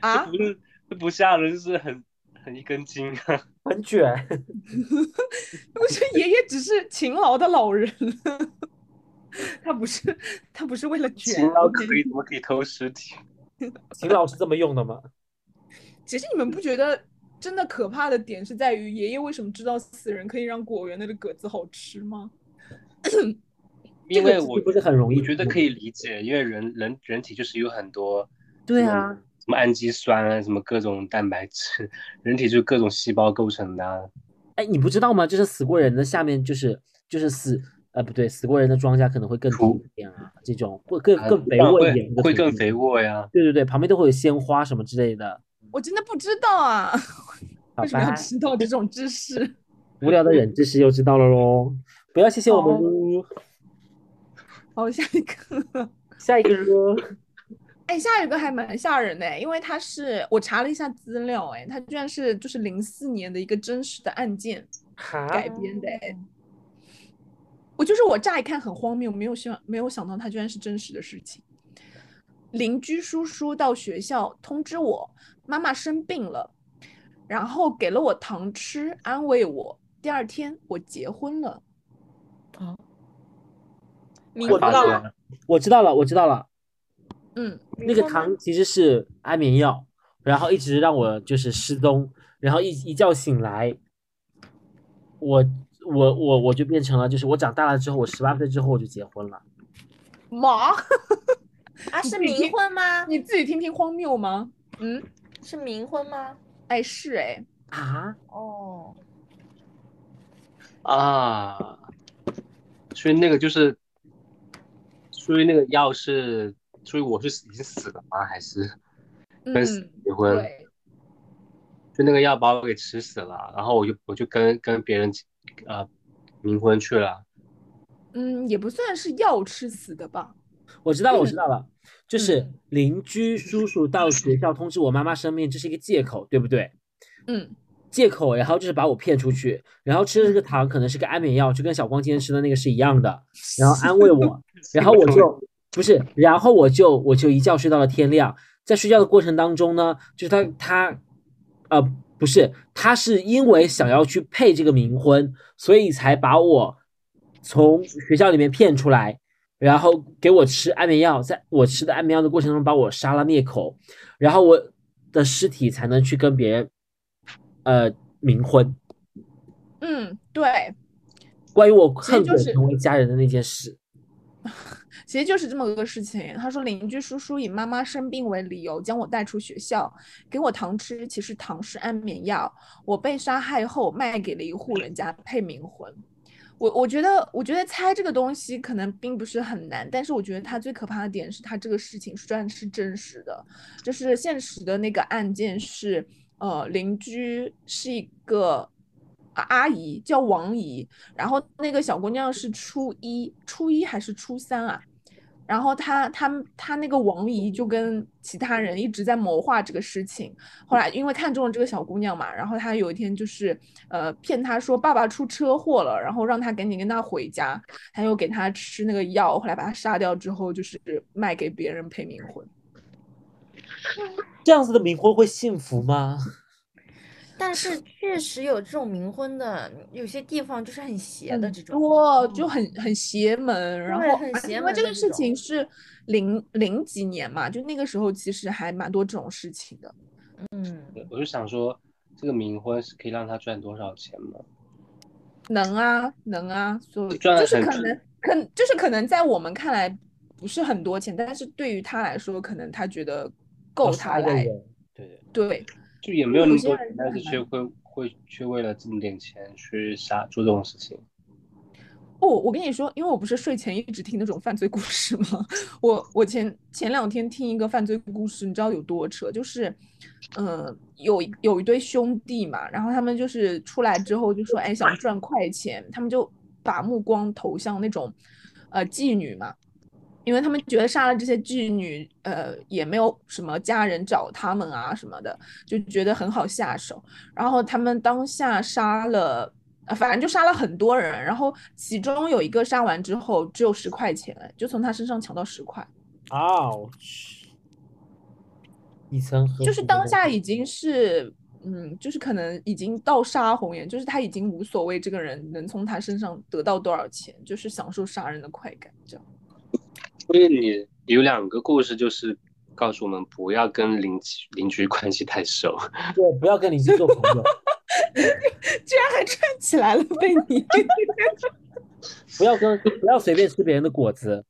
[SPEAKER 3] 啊，
[SPEAKER 6] 不是这不吓人，是很很一根筋啊。
[SPEAKER 1] 很卷。
[SPEAKER 3] 我说爷爷只是勤劳的老人，他不是他不是为了卷。
[SPEAKER 6] 勤劳可以怎么可以偷尸体？
[SPEAKER 1] 秦老是这么用的吗？
[SPEAKER 3] 其实你们不觉得真的可怕的点是在于爷爷为什么知道死人可以让果园里的果子好吃吗？
[SPEAKER 6] 因为我
[SPEAKER 1] 不是很容易
[SPEAKER 6] 我觉得可以理解，因为人人人体就是有很多
[SPEAKER 1] 对啊，
[SPEAKER 6] 什么氨基酸啊，什么各种蛋白质，人体就是各种细胞构成的啊。
[SPEAKER 1] 哎，你不知道吗？就是死过人的下面就是就是死呃不对，死过人的庄稼可能会更
[SPEAKER 6] 土
[SPEAKER 1] 土一点啊，这种会更
[SPEAKER 6] 啊
[SPEAKER 1] 更肥沃一点，
[SPEAKER 6] 会更肥。沃呀。
[SPEAKER 1] 对对对，旁边都会有鲜花什么之类的。
[SPEAKER 3] 我真的不知道啊，
[SPEAKER 1] 好
[SPEAKER 3] 为什么要，知道这种知识？
[SPEAKER 1] 无聊的冷知识又知道了喽。不要谢谢我们
[SPEAKER 3] 好下一个。
[SPEAKER 1] 下一个噜。
[SPEAKER 3] 哎，下一个还蛮吓人的，因为他是我查了一下资料，哎，他居然是就是零四年的一个真实的案件，改编的，哎，我就是我乍一看很荒谬，没有想没有想到它居然是真实的事情。邻居叔叔到学校通知我妈妈生病了，然后给了我糖吃，安慰我。第二天我结婚了。
[SPEAKER 4] 啊
[SPEAKER 1] 我知道了，我知道了，我知道了。
[SPEAKER 3] 嗯，
[SPEAKER 1] 那个糖其实是安眠药，然后一直让我就是失踪，然后一一觉醒来，我我我我就变成了，就是我长大了之后，我十八岁之后我就结婚了。
[SPEAKER 3] 妈，
[SPEAKER 4] 啊，是冥婚吗？
[SPEAKER 3] 你自己听听荒谬吗？嗯，
[SPEAKER 4] 是冥婚吗？
[SPEAKER 3] 哎是哎，
[SPEAKER 1] 啊，
[SPEAKER 4] 哦，
[SPEAKER 6] 啊，所以那个就是，所以那个药是，所以我是已经死了吗？还是跟死
[SPEAKER 3] 嗯，
[SPEAKER 6] 结婚？
[SPEAKER 3] 对，
[SPEAKER 6] 就那个药把我给吃死了，然后我就我就跟跟别人呃冥婚去了。
[SPEAKER 3] 嗯，也不算是药吃死的吧？
[SPEAKER 1] 我知道了，我知道了，就是
[SPEAKER 3] 嗯
[SPEAKER 1] 邻居叔叔到学校通知我妈妈生病，这是一个借口，对不对？
[SPEAKER 3] 嗯，
[SPEAKER 1] 借口，然后就是把我骗出去，然后吃的这个糖可能是个安眠药，就跟小光今天吃的那个是一样的，然后安慰我，然后我就不是，然后我就我就一觉睡到了天亮，在睡觉的过程当中呢，就是他他，呃，不是，他是因为想要去配这个冥婚，所以才把我从学校里面骗出来，然后给我吃安眠药，在我吃的安眠药的过程中把我杀了灭口，然后我的尸体才能去跟别人呃冥婚。
[SPEAKER 3] 嗯，对，
[SPEAKER 1] 关于我恨不得成为家人的那件事，
[SPEAKER 3] 其实就是这么个事情。他说，邻居叔叔以妈妈生病为理由将我带出学校，给我糖吃，其实糖是安眠药。我被杀害后卖给了一户人家配冥魂。我我觉得，我觉得猜这个东西可能并不是很难，但是我觉得它最可怕的点是它这个事情虽然是真实的，就是现实的那个案件是，呃，邻居是一个阿姨叫王姨，然后那个小姑娘是初一，初一还是初三啊？然后他他他那个王姨就跟其他人一直在谋划这个事情。后来因为看中了这个小姑娘嘛，然后他有一天就是呃骗她说爸爸出车祸了，然后让她赶紧跟他回家，他又给她吃那个药，后来把她杀掉之后就是卖给别人配冥婚。
[SPEAKER 1] 这样子的冥婚会幸福吗？
[SPEAKER 4] 但是确实有这种冥婚的，有些地方就是很邪的这种。
[SPEAKER 3] 多就很很邪门，然后
[SPEAKER 4] 很邪
[SPEAKER 3] 而且因为这个事情是零零几年嘛，就那个时候其实还蛮多这种事情的。
[SPEAKER 4] 嗯，
[SPEAKER 6] 我就想说，这个冥婚是可以让他赚多少钱吗？
[SPEAKER 3] 能啊，能啊，所以
[SPEAKER 6] 赚
[SPEAKER 3] 就是可能，可就是可能在我们看来不是很多钱，但是对于他来说，可能他觉得够他来，
[SPEAKER 1] 对，对，
[SPEAKER 6] 就也没有那么多钱，但是却会会去为了这么点钱去杀做这种事情。
[SPEAKER 3] 哦，我跟你说，因为我不是睡前一直听那种犯罪故事吗？我我前前两天听一个犯罪故事，你知道有多扯？就是，呃，有有一对兄弟嘛，然后他们就是出来之后就说，哎，想赚快钱，他们就把目光投向那种，呃，妓女嘛，因为他们觉得杀了这些妓女，呃，也没有什么家人找他们啊什么的，就觉得很好下手。然后他们当下杀了，呃，反正就杀了很多人。然后其中有一个杀完之后只有十块钱，就从他身上抢到十块，
[SPEAKER 1] 啊，我去，一层
[SPEAKER 3] 就是当下已经是，嗯，就是可能已经到杀红眼，就是他已经无所谓这个人能从他身上得到多少钱，就是享受杀人的快感，这样。
[SPEAKER 6] 所以你有两个故事，就是告诉我们不要跟邻居邻居关系太熟。
[SPEAKER 1] 对，不要跟邻居做朋友，
[SPEAKER 3] 居然还串起来了，被你。
[SPEAKER 1] 不要跟不要随便吃别人的果子。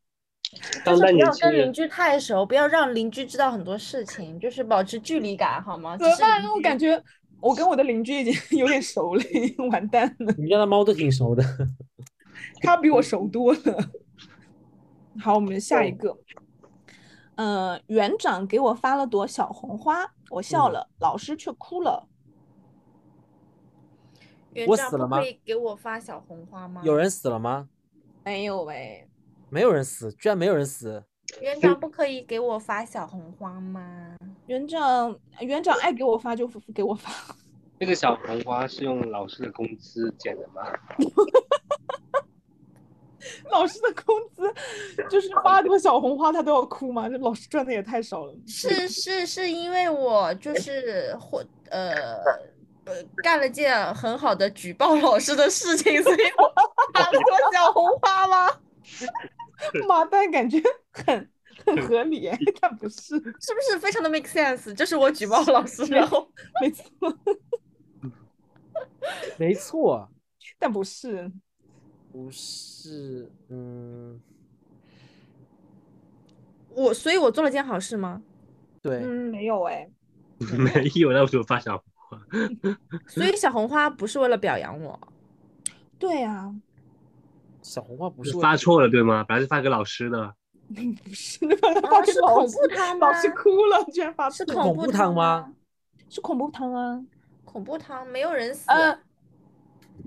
[SPEAKER 6] 当代
[SPEAKER 4] 不要
[SPEAKER 6] 年轻人
[SPEAKER 4] 跟邻居太熟，不要让邻居知道很多事情，就是保持距离感，好吗？
[SPEAKER 3] 怎么办？我感觉我跟我的邻居已经有点熟了，已经完蛋了。
[SPEAKER 1] 你们家的猫都挺熟的。
[SPEAKER 3] 它比我熟多了。好，我们下一个。呃、园长给我发了朵小红花，我笑
[SPEAKER 1] 嗯
[SPEAKER 3] 了，老师却哭了。
[SPEAKER 4] 园长不
[SPEAKER 1] 我死了吗
[SPEAKER 4] 可以给我发小红花吗？
[SPEAKER 1] 有人死了吗？
[SPEAKER 3] 没有喂，
[SPEAKER 1] 没有人死，居然没有人死。
[SPEAKER 4] 园长不可以给我发小红花吗？
[SPEAKER 3] 园长，园长爱给我发就给我发。
[SPEAKER 6] 这个小红花是用老师的工资捡的吗？
[SPEAKER 3] 老师的工资就是发朵小红花，他都要哭吗？这老师赚的也太少了。
[SPEAKER 4] 是是是因为我就是或呃呃干了件很好的举报老师的事情，所以我发了朵小红花吗？
[SPEAKER 3] 妈蛋，感觉很很合理哎，但不是，
[SPEAKER 4] 是不是非常的 make sense？就是我举报老师，然后
[SPEAKER 3] 没错，
[SPEAKER 1] 没错，
[SPEAKER 3] 但不是。
[SPEAKER 1] 不是，嗯，
[SPEAKER 4] 我所以我做了件好事吗？
[SPEAKER 1] 对，
[SPEAKER 3] 嗯，没有哎。
[SPEAKER 6] 没有，那为什么发小红花？
[SPEAKER 4] 所以小红花不是为了表扬我，
[SPEAKER 3] 对啊、
[SPEAKER 1] 小红花不是
[SPEAKER 6] 发错了对吗？本来是发给老师的。
[SPEAKER 3] 不是，把它发给
[SPEAKER 4] 是
[SPEAKER 3] 老师
[SPEAKER 4] 恐怖汤吗
[SPEAKER 3] 老师哭了，居然发错
[SPEAKER 4] 是恐怖
[SPEAKER 1] 恐怖汤吗？
[SPEAKER 3] 是恐怖汤啊。
[SPEAKER 4] 恐怖汤没有人死
[SPEAKER 3] 呃，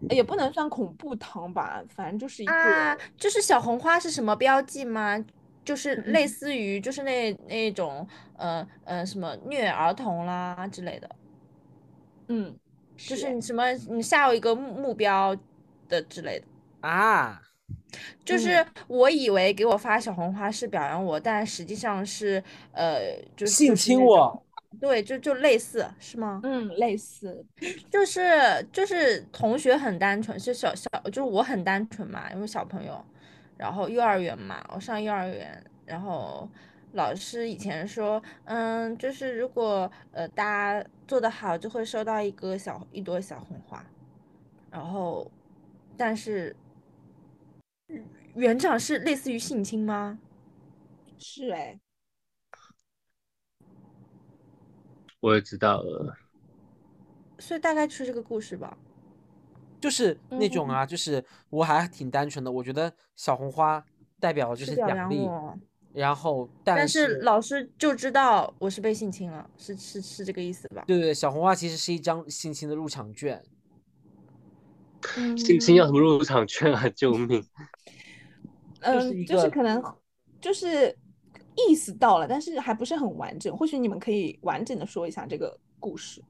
[SPEAKER 3] 也不能算恐怖糖吧，反正就是一个。
[SPEAKER 4] 啊，就是小红花是什么标记吗？就是
[SPEAKER 3] 嗯
[SPEAKER 4] 类似于就是那那种呃呃什么虐儿童啦之类的，
[SPEAKER 3] 嗯，
[SPEAKER 4] 就是你什么你下一个目目标的之类的。
[SPEAKER 1] 啊，
[SPEAKER 4] 就是我以为给我发小红花是表扬我，但实际上是呃，就是
[SPEAKER 1] 性侵我
[SPEAKER 4] 种对，就就类似是吗？
[SPEAKER 3] 嗯，类似。
[SPEAKER 4] 就是就是同学很单纯，是小小就是我很单纯嘛，因为小朋友，然后幼儿园嘛，我上幼儿园，然后老师以前说，嗯，就是如果呃大家做得好，就会收到一个小一朵小红花，然后但是园长是类似于性侵吗？
[SPEAKER 3] 是哎，
[SPEAKER 5] 我也知道了。
[SPEAKER 4] 所以大概就是这个故事吧。
[SPEAKER 1] 就是那种啊，就是我还挺单纯的，我觉得小红花代表就是奖励，然后
[SPEAKER 4] 但
[SPEAKER 1] 但
[SPEAKER 4] 是老师就知道我是被性侵了，是是是这个意思吧？
[SPEAKER 1] 对对，小红花其实是一张性侵的入场券，
[SPEAKER 5] 性侵要什么入场券啊？救命！
[SPEAKER 3] 嗯，就是可能就是意思到了，但是还不是很完整。或许你们可以完整的说一下这个故事。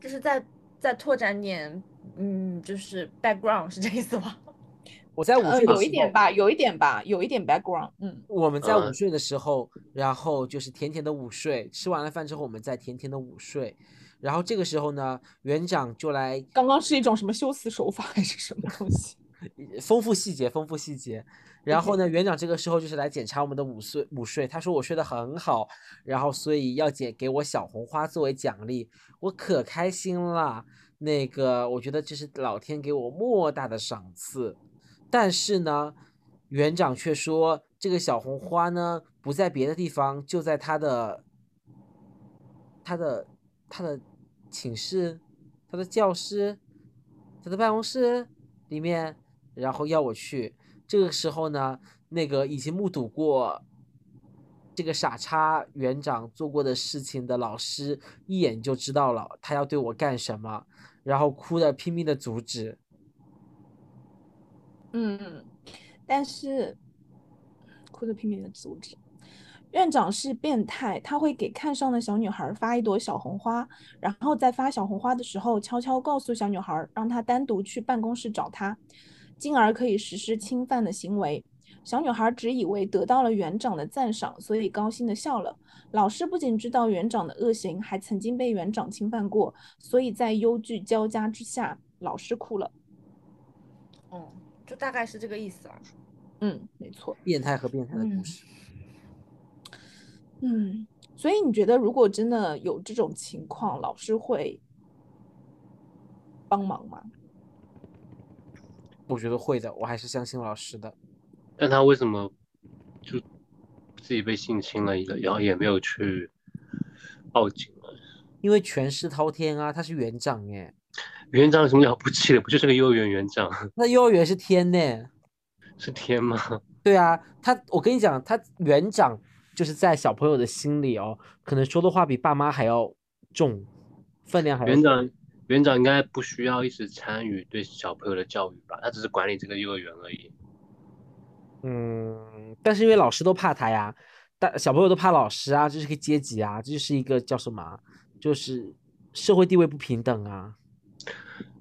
[SPEAKER 4] 就是再再拓展点，嗯，就是 background 是这意思吗？
[SPEAKER 1] 我在午
[SPEAKER 3] 呃，
[SPEAKER 1] 睡的时候，
[SPEAKER 3] 有一点吧，有一点吧，有一点 background。嗯，
[SPEAKER 1] 我们在午
[SPEAKER 5] 嗯
[SPEAKER 1] 睡的时候，然后就是甜甜的午睡，吃完了饭之后，我们再甜甜的午睡，然后这个时候呢，园长就来
[SPEAKER 3] 刚刚是一种什么修辞手法还是什么东西？
[SPEAKER 1] 丰富细节，丰富细节。然后呢，园长这个时候就是来检查我们的午睡午睡，他说我睡得很好，然后所以要给给我小红花作为奖励，我可开心了。那个我觉得这是老天给我莫大的赏赐，但是呢，园长却说这个小红花呢不在别的地方，就在他的他的他的寝室、他的教室、他的办公室里面，然后要我去。这个时候呢，那个已经目睹过这个傻叉园长做过的事情的老师，一眼就知道了他要对我干什么，然后哭的拼命的阻止。
[SPEAKER 3] 嗯，但是哭着拼命的阻止。院长是变态，他会给看上的小女孩发一朵小红花，然后在发小红花的时候悄悄告诉小女孩，让她单独去办公室找他，进而可以实施侵犯的行为。小女孩只以为得到了园长的赞赏，所以高兴的笑了。老师不仅知道园长的恶行，还曾经被园长侵犯过，所以在忧惧交加之下，老师哭了。
[SPEAKER 4] 嗯，就大概是这个意思啊。
[SPEAKER 3] 嗯，没错。
[SPEAKER 1] 变态和变态的故
[SPEAKER 3] 嗯
[SPEAKER 1] 事。
[SPEAKER 3] 嗯，所以你觉得如果真的有这种情况，老师会帮忙吗？
[SPEAKER 1] 我觉得会的，我还是相信老师的。
[SPEAKER 5] 但他为什么就自己被性侵了一个，然后也没有去报警了？
[SPEAKER 1] 因为权势滔天啊，他是园长哎，
[SPEAKER 5] 园长有什么了不起的？不就是个幼儿园园长？
[SPEAKER 1] 那幼儿园是天呢。
[SPEAKER 5] 是天吗？
[SPEAKER 1] 对啊，他我跟你讲，他园长就是在小朋友的心里哦，可能说的话比爸妈还要重，分量还
[SPEAKER 5] 园长园长应该不需要一直参与对小朋友的教育吧？他只是管理这个幼儿园而已。
[SPEAKER 1] 嗯，但是因为老师都怕他呀，大小朋友都怕老师啊，这是个阶级啊，这就是一个叫什么啊，就是社会地位不平等啊。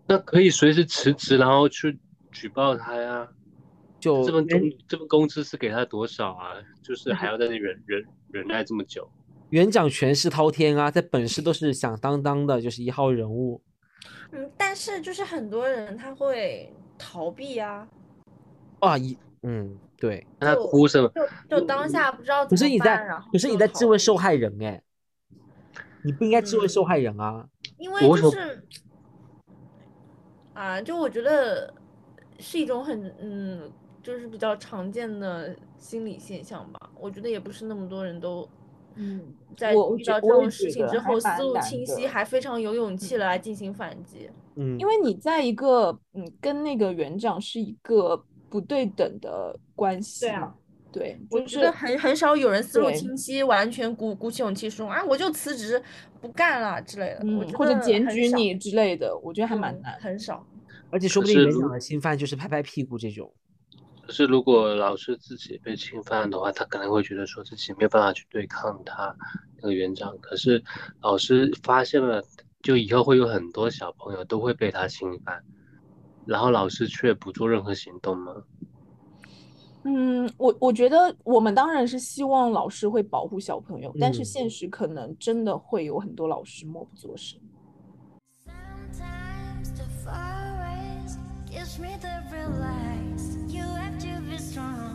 [SPEAKER 5] 那可以随时辞职，然后去举报他呀。
[SPEAKER 1] 就
[SPEAKER 5] 这份工
[SPEAKER 1] 园
[SPEAKER 5] 这份工资是给他多少啊？就是还要在那里忍忍忍耐这么久。
[SPEAKER 1] 园长权势滔天啊，在本市都是响当当的，就是一号人物。
[SPEAKER 4] 嗯，但是就是很多人他会逃避啊，
[SPEAKER 1] 啊，一嗯，对。
[SPEAKER 5] 那他哭什么？
[SPEAKER 4] 就就当下不知道怎么
[SPEAKER 1] 可是你在
[SPEAKER 4] 办，然后，
[SPEAKER 1] 可是你在质问受害人哎，你不应该质问受害人啊。
[SPEAKER 4] 因为就是啊，就我觉得是一种很嗯，就是比较常见的心理现象吧。我觉得也不是那么多人都
[SPEAKER 3] 嗯，
[SPEAKER 4] 在遇到这种事情之后思路清晰，还非常有勇气来进行反击。
[SPEAKER 1] 嗯，
[SPEAKER 3] 因为你在一个嗯跟那个园长是一个不对等的关系
[SPEAKER 4] 对啊
[SPEAKER 3] 嘛，对，
[SPEAKER 4] 我
[SPEAKER 3] 就是
[SPEAKER 4] 觉得很很少有人思路清晰，完全鼓鼓起勇气说啊，我就辞职不干了之类的。
[SPEAKER 3] 嗯，或者检举你之类的，我觉得还蛮
[SPEAKER 4] 嗯
[SPEAKER 3] 难。
[SPEAKER 4] 很少。
[SPEAKER 1] 而且说不定园长的侵犯就是拍拍屁股这种。
[SPEAKER 5] 可是如果老师自己被侵犯的话，他可能会觉得说自己没有办法去对抗他那个园长。可是老师发现了，就以后会有很多小朋友都会被他侵犯，然后老师却不做任何行动吗？
[SPEAKER 3] 嗯，我我觉得我们当然是希望老师会保护小朋友，但是
[SPEAKER 1] 嗯
[SPEAKER 3] 现实可能真的会有很多老师默不作声。
[SPEAKER 7] Sometimes the forest gives me the relax. You have time.